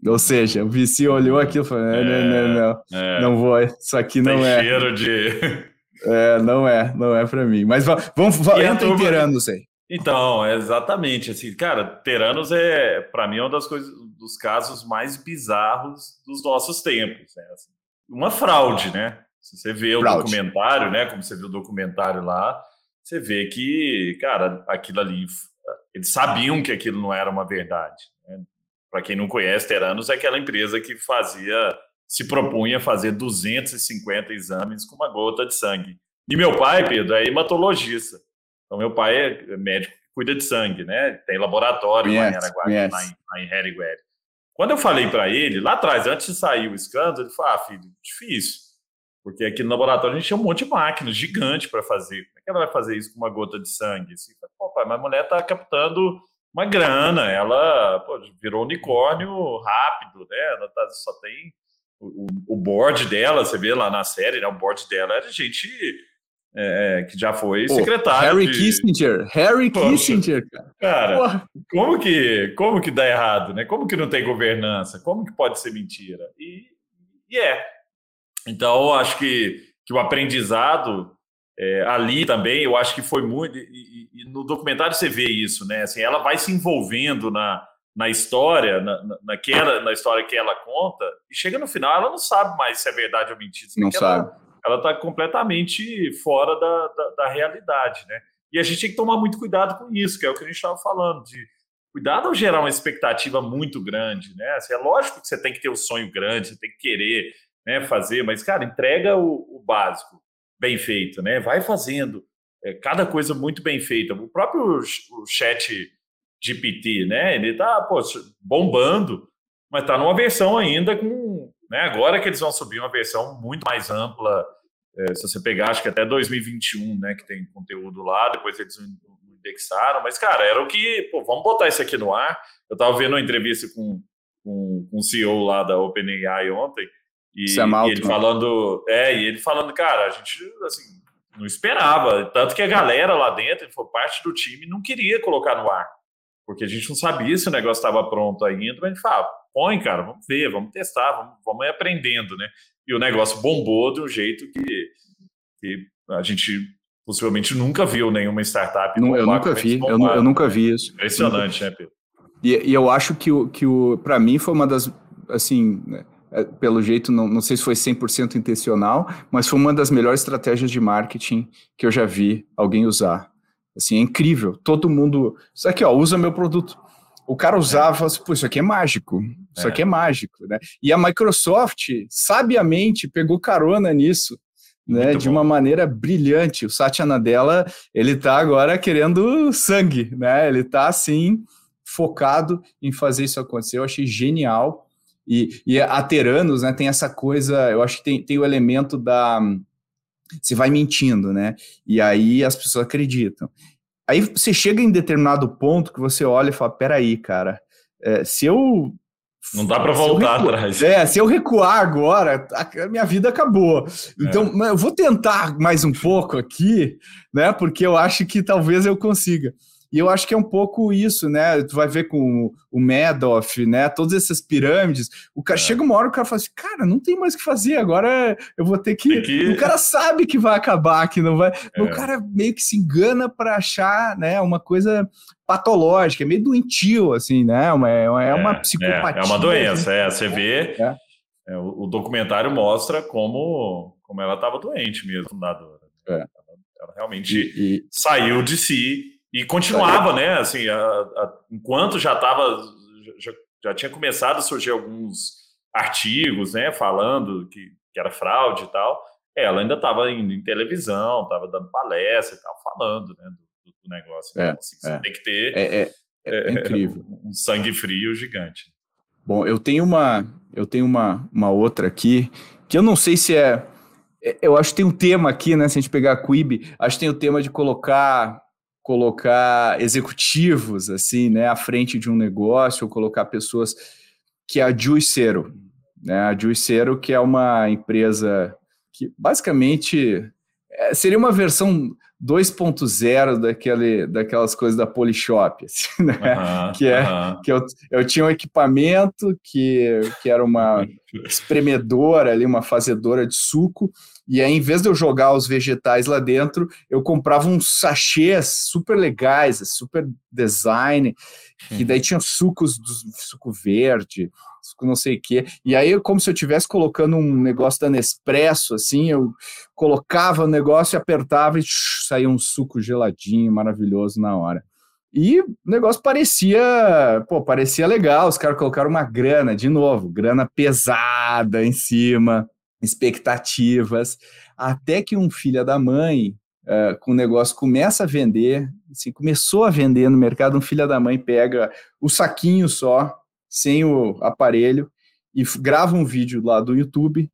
Ou seja, o VC olhou aquilo e falou: não, não, não, não, não vou, isso aqui não Tem é. cheiro de. É, não é, não é para mim. Mas vamos, vamos entra inteirando, sei. Então, exatamente, assim, cara, Teranos é, para mim, é uma das coisas, dos casos mais bizarros dos nossos tempos, né? Assim, uma fraude, né? Se você vê o fraude. documentário, né? Como você viu o documentário lá, você vê que, cara, aquilo ali, eles sabiam que aquilo não era uma verdade. Para quem não conhece, Teranos é aquela empresa que fazia, se propunha fazer 250 exames com uma gota de sangue. E meu pai, Pedro, é hematologista. Então, meu pai é médico que cuida de sangue, né? Tem laboratório lá em Araguari, lá em, lá em. Quando eu falei para ele, lá atrás, antes de sair o escândalo, ele falou: ah, filho, difícil. Porque aqui no laboratório a gente tinha um monte de máquinas gigante para fazer. Como é que ela vai fazer isso com uma gota de sangue? Assim, pô, pai, mas a mulher está captando uma grana, ela pô, virou unicórnio rápido, né? Ela tá, só tem o, o board dela, você vê lá na série, né? O board dela era gente é, que já foi Pô, secretário. Harry de... Kissinger, Harry Poxa, Kissinger, cara. Cara, como que, como que dá errado, né? Como que não tem governança? Como que pode ser mentira? E, e é. Então, acho que, que o aprendizado é, ali também, eu acho que foi muito. E, e, no documentário você vê isso, né? Assim, ela vai se envolvendo na, na história, na, naquela, na história que ela conta, e chega no final, ela não sabe mais se é verdade ou mentira. Não sabe. Ela está completamente fora da, da, da, realidade, né? E a gente tem que tomar muito cuidado com isso, que é o que a gente estava falando, de cuidado ao gerar uma expectativa muito grande, né? Assim, é lógico que você tem que ter um sonho grande, você tem que querer né, fazer, mas, cara, entrega o, o básico bem feito, né? Vai fazendo é, cada coisa muito bem feita. O próprio o chat GPT, né? Ele tá pô, bombando, mas tá numa versão ainda com. Né, agora que eles vão subir uma versão muito mais ampla. É, se você pegar, acho que até 2021, né? Que tem conteúdo lá, depois eles indexaram, mas, cara, era o que. Pô, vamos botar isso aqui no ar. Eu tava vendo uma entrevista com, com, com o CEO lá da OpenAI ontem. E, e ele falando, é, e ele falando, cara, a gente assim, não esperava, tanto que a galera lá dentro, ele foi parte do time, não queria colocar no ar, porque a gente não sabia se o negócio estava pronto ainda, mas a gente fala, põe, cara, vamos ver, vamos testar, vamos, vamos ir aprendendo, né? E o negócio bombou de um jeito que, que a gente possivelmente nunca viu nenhuma startup. Não, eu nunca vi, eu, eu, nunca vi isso. Impressionante, né, Pedro? E, e, eu acho que o, que o para mim foi uma das, assim, né, é, pelo jeito, não, não sei se foi 100% intencional, mas foi uma das melhores estratégias de marketing que eu já vi alguém usar. Assim, é incrível. Todo mundo. Isso aqui, ó, usa meu produto. O cara usava e assim, pô, isso aqui é mágico. Isso é. aqui é mágico, né? E a Microsoft, sabiamente, pegou carona nisso. Né, de uma maneira brilhante. O Satya Nadella, ele tá agora querendo sangue, né? Ele tá assim focado em fazer isso acontecer. Eu achei genial. E, e a Teranos, né, tem essa coisa, eu acho que tem, tem o elemento da. Você vai mentindo, né? E aí as pessoas acreditam. Aí você chega em determinado ponto que você olha e fala: peraí, cara, é, se eu. Não dá para voltar atrás. É, se eu recuar agora, a minha vida acabou. Então, é. eu vou tentar mais um pouco aqui, né? Porque eu acho que talvez eu consiga. E eu acho que é um pouco isso, né? Tu vai ver com o Madoff, né? Todas essas pirâmides. O cara é. chega uma hora o cara fala assim, cara, não tem mais o que fazer, agora eu vou ter que... que... O cara sabe que vai acabar, que não vai. É. O cara meio que se engana para achar, né? Uma coisa patológica, meio doentio, assim, né? Uma, é, é uma psicopatia. É, é uma doença, é. Você vê. É. É, o, o, documentário mostra como, como ela estava doente mesmo, fundadora. É. Ela, ela realmente e, e... saiu de si e continuava, né? Assim, a, a, enquanto já estava, já, já, tinha começado a surgir alguns artigos, né? Falando que, que era fraude e tal. Ela ainda estava indo em televisão, estava dando palestra e tal, falando, né? Do, do negócio. É, então, assim, você é, tem que ter é, é, é, é incrível. um sangue frio gigante. Bom, eu tenho uma, eu tenho uma, uma outra aqui que eu não sei se é eu acho que tem um tema aqui, né? Se a gente pegar a Quibi, acho que tem o tema de colocar colocar executivos assim, né, à frente de um negócio, ou colocar pessoas que é a Juicero, né, a Juicero que é uma empresa que basicamente é, seria uma versão 2.0 daquele, daquelas coisas da Polishop, assim, né? Uhum, que é uhum. que eu, eu tinha um equipamento que, que era uma espremedora ali, uma fazedora de suco, e aí, em vez de eu jogar os vegetais lá dentro, eu comprava uns sachês super legais, super design, que daí tinha sucos do suco verde, suco não sei o quê. E aí, como se eu estivesse colocando um negócio da Nespresso, assim, eu colocava o negócio e apertava e saía um suco geladinho, maravilhoso na hora. E o negócio parecia, pô, parecia legal. Os caras colocaram uma grana, de novo, grana pesada em cima expectativas, até que um filho da mãe, uh, com o negócio começa a vender, assim, começou a vender no mercado, um filho da mãe pega o saquinho só, sem o aparelho, e grava um vídeo lá do YouTube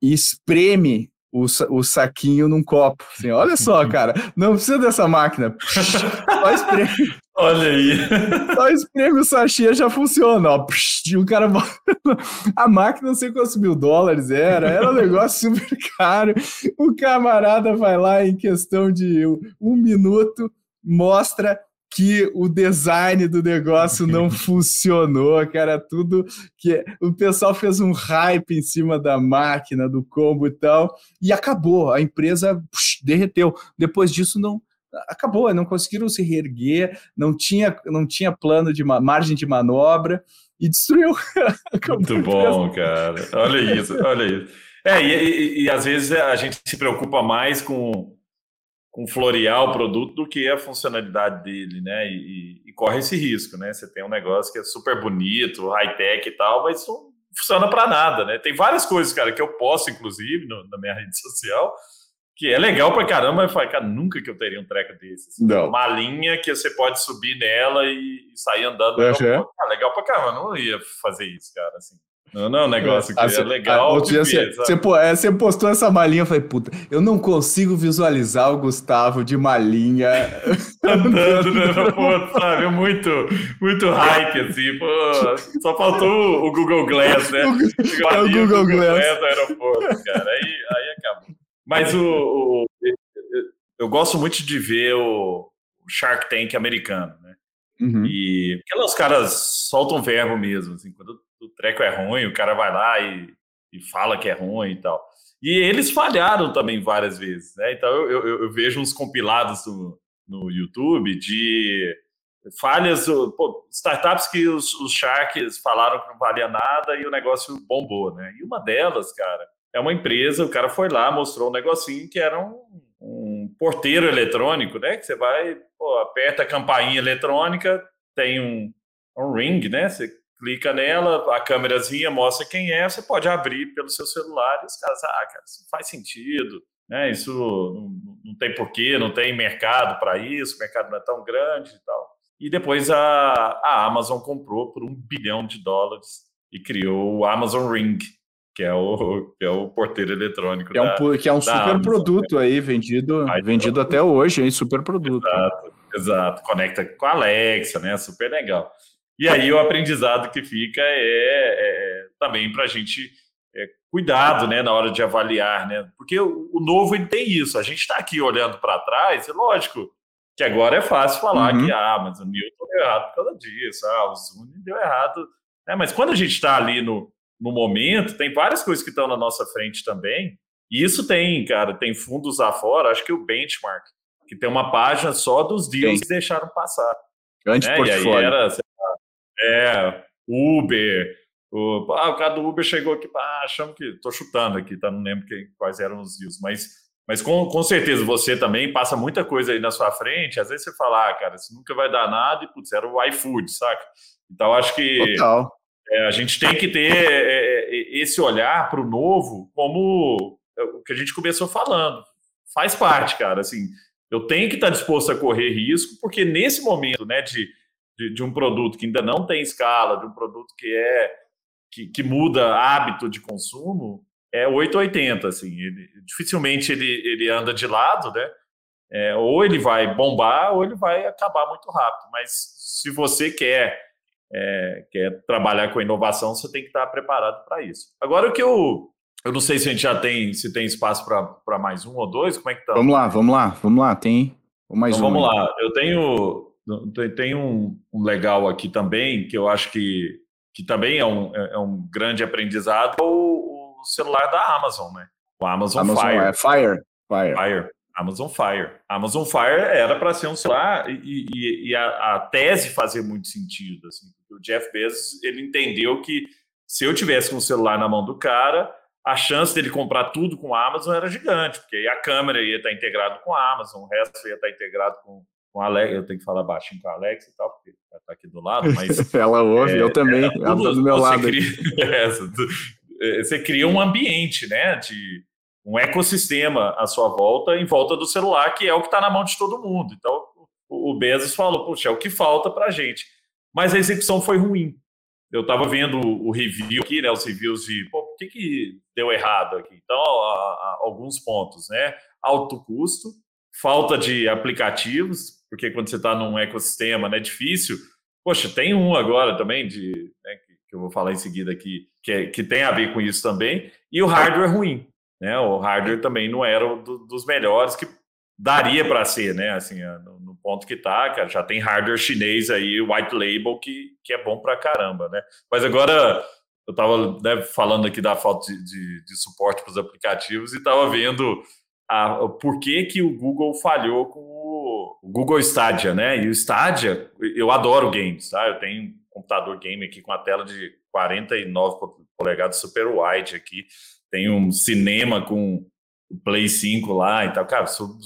e espreme o, o saquinho num copo. Assim, olha só, cara, não precisa dessa máquina. Só espreme. Olha aí. Só espreme o sachê já funciona, ó. o cara a máquina não sei quantos mil dólares era, era um negócio super caro. O camarada vai lá em questão de um minuto, mostra que o design do negócio não funcionou, cara, tudo que o pessoal fez um hype em cima da máquina, do combo e tal, e acabou, a empresa pux, derreteu. Depois disso não acabou, não conseguiram se reerguer, não tinha não tinha plano de margem de manobra e destruiu. Muito bom, cara. Olha isso, olha isso. É, e, e, e às vezes a gente se preocupa mais com com florear o produto do que a funcionalidade dele, né? E, e, corre esse risco, né? Você tem um negócio que é super bonito, high-tech e tal, mas não funciona para nada, né? Tem várias coisas, cara, que eu posso, inclusive, no, na minha rede social, que é legal pra caramba, mas cara, nunca que eu teria um treco desse. Assim, não. Uma linha que você pode subir nela e, sair andando. Uhum. Ah, legal pra caramba, não ia fazer isso, cara, assim. Não, não, é um negócio que assim, é legal. Outro dia você, você, é, você, postou essa malinha, eu falei, puta, eu não consigo visualizar o Gustavo de malinha andando no aeroporto, sabe? Muito, muito hype, assim, pô. Só faltou o Google Glass, né? O, é o Google, Google Glass. Glass no aeroporto, cara. Aí, aí. Mas o, o, eu gosto muito de ver o Shark Tank americano, né? Uhum. E porque lá os caras soltam verbo mesmo, assim, quando o treco é ruim, o cara vai lá e, e fala que é ruim e tal. E eles falharam também várias vezes, né? Então eu, eu, eu vejo uns compilados no, no YouTube de falhas, pô, startups que os, os Sharks falaram que não valia nada e o negócio bombou, né? E uma delas, cara, é uma empresa, o cara foi lá, mostrou um negocinho que era um, um porteiro eletrônico, né? Que você vai, pô, aperta a campainha eletrônica, tem um, um ring, né? Você clica nela, a câmerazinha mostra quem é, você pode abrir pelo seu celular e os caras, ah, cara, isso faz sentido, né? Isso não, não tem porquê, não tem mercado para isso, o mercado não é tão grande e tal. E depois a, a Amazon comprou por um bilhão de dólares e criou o Amazon Ring, que é o, que é o porteiro eletrônico. Que é um, que é um super Amazon, produto né? aí, vendido, aí, vendido até hoje, hein? Super produto. Exato, exato. Conecta com a Alexa, né? Super legal. E aí o aprendizado que fica é, é, é também para a gente é, cuidado né, na hora de avaliar, né? Porque o, o novo ele tem isso. A gente está aqui olhando para trás, é lógico que agora é fácil falar uhum. que ah, mas o Newton deu errado por causa disso, ah, o Zoom deu errado. É, mas quando a gente está ali no, no momento, tem várias coisas que estão na nossa frente também. E isso tem, cara, tem fundos afora, acho que o Benchmark, que tem uma página só dos deals que deixaram passar. Grande né? portfólio. Era, é, Uber. O, ah, o cara do Uber chegou aqui, ah, achamos que. Estou chutando aqui, tá? Não lembro que, quais eram os dias, mas, mas com, com certeza você também passa muita coisa aí na sua frente. Às vezes você fala, ah, cara, isso nunca vai dar nada, e putz, era o iFood, saca? Então acho que é, a gente tem que ter é, é esse olhar para o novo como é, o que a gente começou falando. Faz parte, cara. Assim, eu tenho que estar disposto a correr risco, porque nesse momento, né, de de, de, um produto que ainda não tem escala, de um produto que é que, que muda hábito de consumo, é 880, assim, ele, dificilmente ele, ele anda de lado, né? É, ou ele vai bombar ou ele vai acabar muito rápido. Mas se você quer é, quer trabalhar com inovação, você tem que estar preparado para isso. Agora o que eu eu não sei se a gente já tem se tem espaço para mais um ou dois, como é que tá? Vamos lá, vamos lá, vamos lá, tem mais então, um. Vamos aí. lá, eu tenho tem um, um, legal aqui também, que eu acho que, que também é um, é, é um grande aprendizado, é o, o, celular da Amazon, né? O Amazon, Amazon Fire. É Fire. Fire. Fire. Amazon Fire. Amazon Fire era para ser um celular e, e, e a, a, tese fazia muito sentido. Assim, o Jeff Bezos ele entendeu que se eu tivesse um celular na mão do cara, a chance dele comprar tudo com a Amazon era gigante, porque aí a câmera ia estar integrado com a Amazon, o resto ia estar integrado com, com a Alex, eu tenho que falar baixinho com a Alex e tal, porque ela está aqui do lado, mas. ela ouve, é, eu também, ela, ela tá do meu lado. Cria, é, você cria um ambiente, né? De um ecossistema à sua volta, em volta do celular, que é o que está na mão de todo mundo. Então, o Bezos falou, puxa, é o que falta para a gente. Mas a execução foi ruim. Eu estava vendo o review aqui, né? Os reviews de, pô, por que, que deu errado aqui? Então, a, a, alguns pontos, né? Alto custo, falta de aplicativos, porque quando você está num ecossistema, né, difícil. Poxa, tem um agora também de né, que eu vou falar em seguida aqui, que, é, que tem a ver com isso também, e o hardware ruim. Né? O hardware também não era do, dos melhores que daria para ser, né? Assim, no, no ponto que tá, cara, já tem hardware chinês aí, white label, que, que é bom para caramba, né? Mas agora eu estava né, falando aqui da falta de, de, de suporte para os aplicativos e estava vendo a, por que, que o Google falhou com o, o, Google Stadia, né? E o Stadia, eu adoro games, tá? Eu tenho um computador game aqui com a tela de 49 polegadas super wide aqui, tem um cinema com o Play 5 lá e tal. Cara, sou,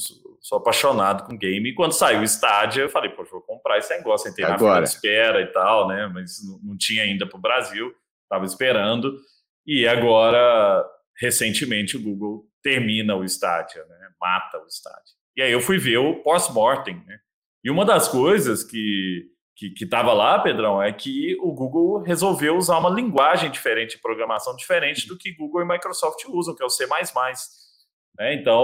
sou apaixonado com game. E quando saiu o Stadia, eu falei, poxa, vou comprar esse negócio. Entrei na fila de espera e tal, né? Mas não, não tinha ainda para o Brasil, estava esperando. E agora, recentemente, o Google termina o Stadia, né? Mata o Stadia. E aí eu fui ver o post-mortem, né? E uma das coisas que que estava lá, Pedrão, é que o Google resolveu usar uma linguagem diferente, programação diferente do que Google e Microsoft usam, que é o C++. Né? Então,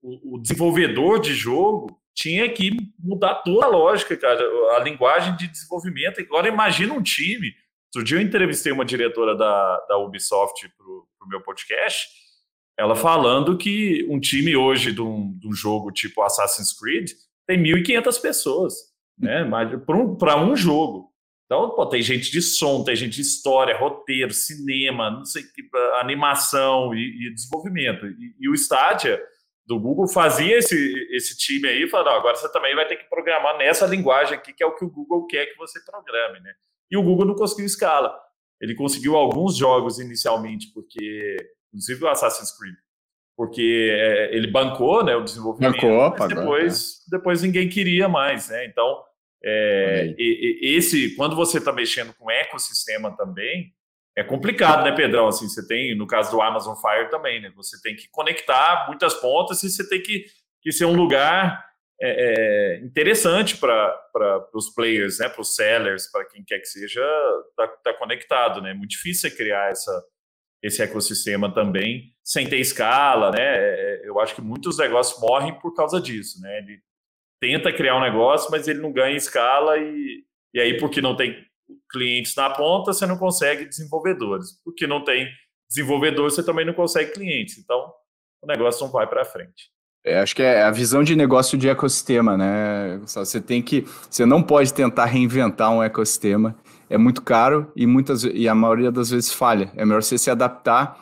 o, o, desenvolvedor de jogo tinha que mudar toda a lógica, cara, a linguagem de desenvolvimento. Agora, imagina um time. Outro dia eu entrevistei uma diretora da, da Ubisoft para o meu podcast, ela falando que um time hoje de um, de um jogo tipo Assassin's Creed tem 1.500 pessoas né? Mas para um, um jogo. Então, pô, tem gente de som, tem gente de história, roteiro, cinema, não sei que, animação e, e desenvolvimento. E, e, o Stadia do Google fazia esse, esse time aí, falando, agora você também vai ter que programar nessa linguagem aqui, que é o que o Google quer que você programe, né? E o Google não conseguiu escala. Ele conseguiu alguns jogos inicialmente, porque, inclusive o Assassin's Creed, porque é, ele bancou né, o desenvolvimento, bancou, mas depois, é. depois ninguém queria mais, né? Então, é, e, e, esse, quando você está mexendo com ecossistema também, é complicado, né, Pedrão? Assim, você tem, no caso do Amazon Fire também, né? Você tem que conectar muitas pontas e você tem que, que ser um lugar é, é, interessante para os players, né? Para os sellers, para quem quer que seja, tá, tá conectado, né? É muito difícil criar essa, esse ecossistema também sem ter escala, né? É, é, eu acho que muitos negócios morrem por causa disso, né? Ele tenta criar um negócio, mas ele não ganha escala e, e aí porque não tem clientes na ponta, você não consegue desenvolvedores. Porque não tem desenvolvedores, você também não consegue clientes. Então, o negócio não vai para frente. É, acho que é a visão de negócio de ecossistema, né? Você tem que, você não pode tentar reinventar um ecossistema é muito caro e muitas e a maioria das vezes falha. É melhor você se adaptar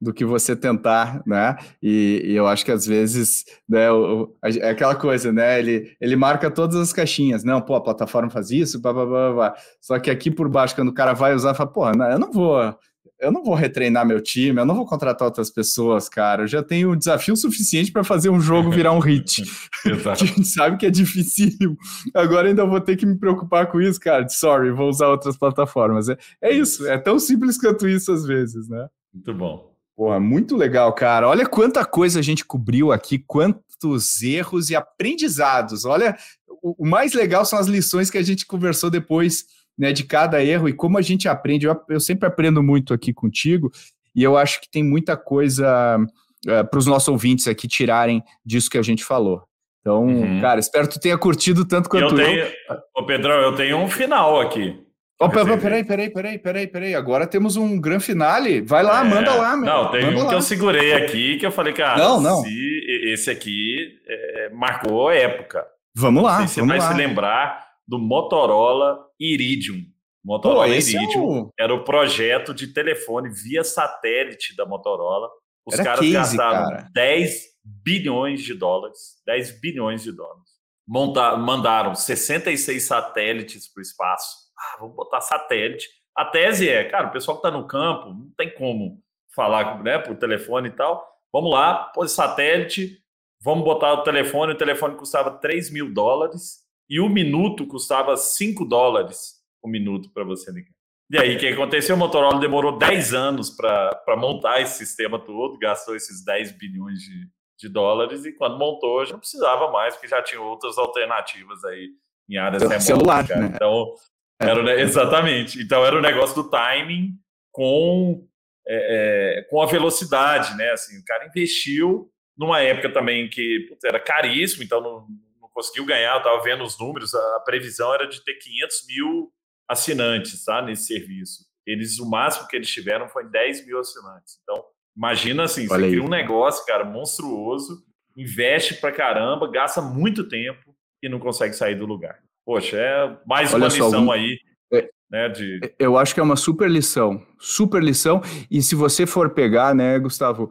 do que você tentar, né? E, e eu acho que às vezes, né, o, é aquela coisa, né? Ele, ele marca todas as caixinhas, não, pô, a plataforma faz isso, blá, blá, blá, blá. Só que aqui por baixo, quando o cara vai usar, fala, pô, não, eu não vou eu não vou retreinar meu time, eu não vou contratar outras pessoas, cara. Eu já tenho desafio suficiente para fazer um jogo virar um hit. a gente sabe que é difícil. Agora ainda vou ter que me preocupar com isso, cara. Sorry, vou usar outras plataformas. É, é isso, é tão simples quanto isso às vezes, né? Muito bom. Porra, muito legal, cara. Olha quanta coisa a gente cobriu aqui, quantos erros e aprendizados. Olha, o, o mais legal são as lições que a gente conversou depois né, de cada erro e como a gente aprende. Eu, eu sempre aprendo muito aqui contigo e eu acho que tem muita coisa uh, para os nossos ouvintes aqui tirarem disso que a gente falou. Então, uhum. cara, espero que tu tenha curtido tanto quanto eu. Tenho, eu. Ô, Pedrão, eu tenho um final aqui. Oh, peraí, peraí, peraí, peraí, peraí. Agora temos um grande finale. Vai lá, é, manda lá, meu. Não, tem manda um lá. que eu segurei aqui que eu falei, cara, não, não. esse aqui é, marcou época. Vamos lá. Você vai lá. se lembrar do Motorola Iridium. Motorola Pô, Iridium é era o projeto de telefone via satélite da Motorola. Os era caras case, gastaram cara. 10 bilhões de dólares. 10 bilhões de dólares. Monta mandaram 66 satélites para o espaço. Ah, vamos botar satélite. A tese é, cara, o pessoal que está no campo não tem como falar né, por telefone e tal. Vamos lá, pôs satélite, vamos botar o telefone. O telefone custava 3 mil dólares e o minuto custava 5 dólares o minuto para você ligar. E aí, o que aconteceu? O Motorola demorou 10 anos para montar esse sistema todo, gastou esses 10 bilhões de, de dólares, e quando montou, já não precisava mais, porque já tinha outras alternativas aí em áreas remotas. Celular, né? Então, era, exatamente. Então, era o negócio do timing com, é, é, com a velocidade, né? Assim, o cara investiu numa época também que putz, era caríssimo, então não, conseguiu ganhar, eu estava vendo os números, a previsão era de ter 500 mil assinantes tá, nesse serviço. Eles, o máximo que eles tiveram foi 10 mil assinantes. Então, imagina assim, Olha você aí. cria um negócio, cara, monstruoso, investe pra caramba, gasta muito tempo e não consegue sair do lugar. Poxa, é mais Olha uma só, lição um... aí. É, né, de... Eu acho que é uma super lição, super lição. E se você for pegar, né, Gustavo,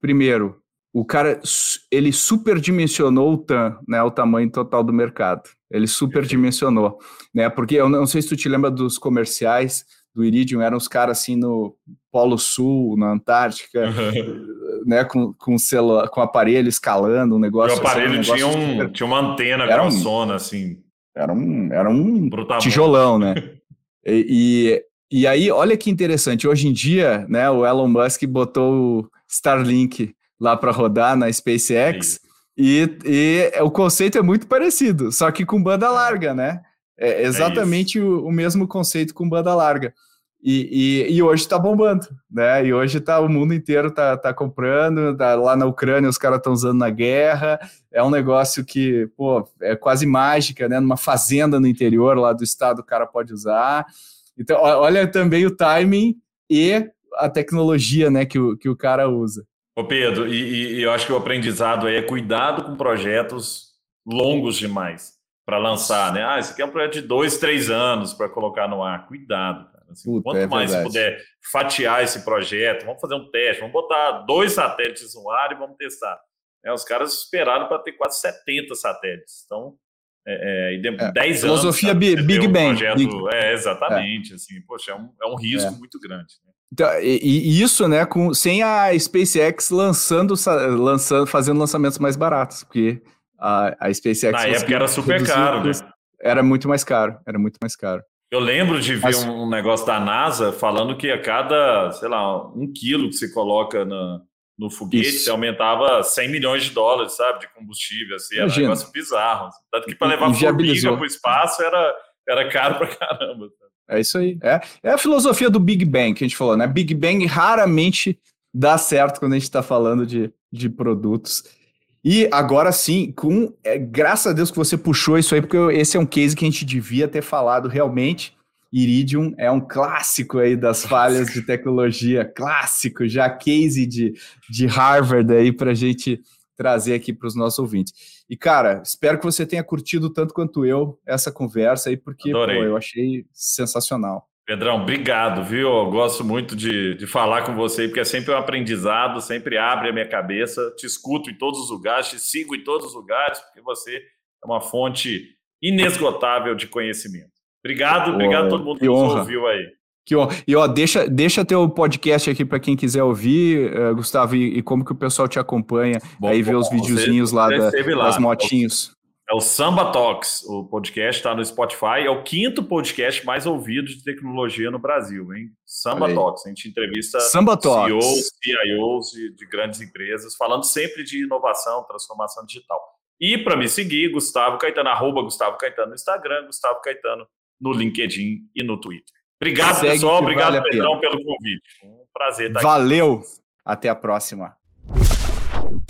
primeiro, o cara ele superdimensionou o TAM, né, o tamanho total do mercado. Ele superdimensionou, né? Porque eu não sei se tu te lembra dos comerciais do Iridium, eram os caras assim no Polo Sul, na Antártica, né, com, com, celular, com aparelho escalando, um negócio. O aparelho assim, um tinha, um, super... tinha uma antena era grossona, um, assim. Era um, era um tijolão, né? e, e, e aí, olha que interessante, hoje em dia, né, o Elon Musk botou o Starlink lá para rodar na SpaceX. E, e, o conceito é muito parecido, só que com banda é. larga, né? É, é exatamente é o, o, mesmo conceito com banda larga. E, e, e hoje está bombando, né? E hoje tá, o mundo inteiro tá, tá comprando, tá, lá na Ucrânia os caras estão usando na guerra. É um negócio que, pô, é quase mágica, né? Numa fazenda no interior lá do estado o cara pode usar. Então, olha também o timing e a tecnologia, né, que o, que o cara usa. Ô Pedro, e, e, eu acho que o aprendizado aí é cuidado com projetos longos demais para lançar, né? Ah, isso aqui é um projeto de dois, três anos para colocar no ar. Cuidado, cara. Assim, Puta, quanto é mais puder fatiar esse projeto, vamos fazer um teste, vamos botar dois satélites no ar e vamos testar. É, os caras esperaram para ter quase 70 satélites. Então, é, é, e é, 10 filosofia anos. Filosofia Big, um Bang. Projeto, Big... É, exatamente. Assim, poxa, é um, é um risco é. muito grande. Né? Então, e, e, isso, né, com, sem a SpaceX lançando, lançando, fazendo lançamentos mais baratos, porque a, a SpaceX... Na época era super caro, né? Era muito mais caro, era muito mais caro. Eu lembro de ver Mas... um negócio da NASA falando que a cada, sei lá, um quilo que você coloca na, no foguete, você aumentava 100 milhões de dólares, sabe, de combustível, assim, era um negócio bizarro. Tanto que para levar formiga para o espaço era, era caro para caramba. Sabe? É isso aí. É, é a filosofia do Big Bang que a gente falou, né? Big Bang raramente dá certo quando a gente está falando de, de produtos. E agora sim, com é, graças a Deus que você puxou isso aí, porque esse é um case que a gente devia ter falado realmente. Iridium é um clássico aí das falhas de tecnologia, clássico, já case de, de Harvard aí para a gente trazer aqui para os nossos ouvintes. E, cara, espero que você tenha curtido tanto quanto eu essa conversa aí, porque pô, eu achei sensacional. Pedrão, obrigado, viu? Eu gosto muito de, de falar com você, porque é sempre um aprendizado, sempre abre a minha cabeça. Te escuto em todos os lugares, te sigo em todos os lugares, porque você é uma fonte inesgotável de conhecimento. Obrigado, obrigado a todo mundo que, que nos ouviu aí. Que, ó, e ó, deixa, deixa teu podcast aqui para quem quiser ouvir, uh, Gustavo, e, e, como que o pessoal te acompanha, bom, aí ver os videozinhos lá, da, lá, das motinhos. É o Samba Talks, o podcast está no Spotify, é o quinto podcast mais ouvido de tecnologia no Brasil, hein? Samba Talks, a gente entrevista Samba CEOs, CIOs de, de grandes empresas, falando sempre de inovação, transformação digital. E para me seguir, Gustavo Caetano, arroba Gustavo Caetano no Instagram, Gustavo Caetano no LinkedIn e no Twitter. Obrigado, Segue pessoal. Obrigado, vale Pedrão, pelo convite. Um prazer estar Valeu. aqui. Valeu. Até a próxima.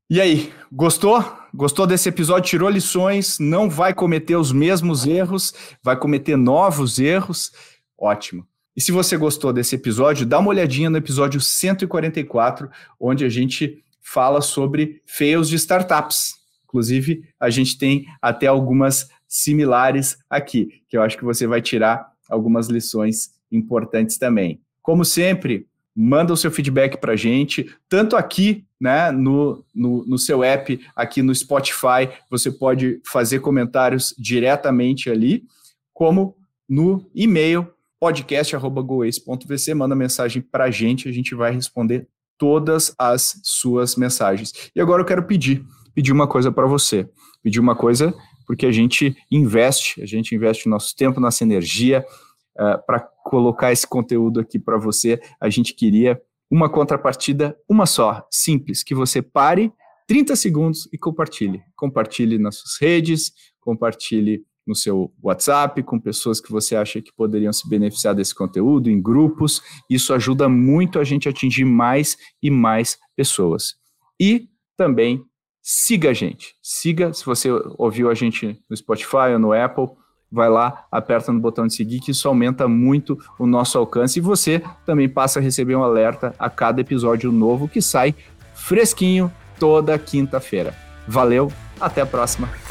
E aí, gostou? Gostou desse episódio? Tirou lições? Não vai cometer os mesmos erros? Vai cometer novos erros? Ótimo. E se você gostou desse episódio, dá uma olhadinha no episódio 144, onde a gente fala sobre fails de startups. Inclusive, a gente tem até algumas similares aqui, que eu acho que você vai tirar algumas lições importantes também. Como sempre, manda o seu feedback para a gente, tanto aqui né, no, no, no, seu app, aqui no Spotify, você pode fazer comentários diretamente ali, como no e-mail podcast.goace.vc, manda mensagem para a gente, a gente vai responder todas as suas mensagens. E agora eu quero pedir, pedir uma coisa para você, pedir uma coisa porque a gente investe, a gente investe nosso tempo, nossa energia, uh, eh, para colocar esse conteúdo aqui para você. A gente queria uma contrapartida, uma só, simples, que você pare 30 segundos e compartilhe. Compartilhe nas suas redes, compartilhe no seu WhatsApp, com pessoas que você acha que poderiam se beneficiar desse conteúdo, em grupos. Isso ajuda muito a gente a atingir mais e mais pessoas. E também siga a gente. Siga, se você ouviu a gente no Spotify ou no Apple, vai lá, aperta no botão de seguir, que isso aumenta muito o nosso alcance e você também passa a receber um alerta a cada episódio novo que sai fresquinho toda quinta-feira. Valeu, até a próxima.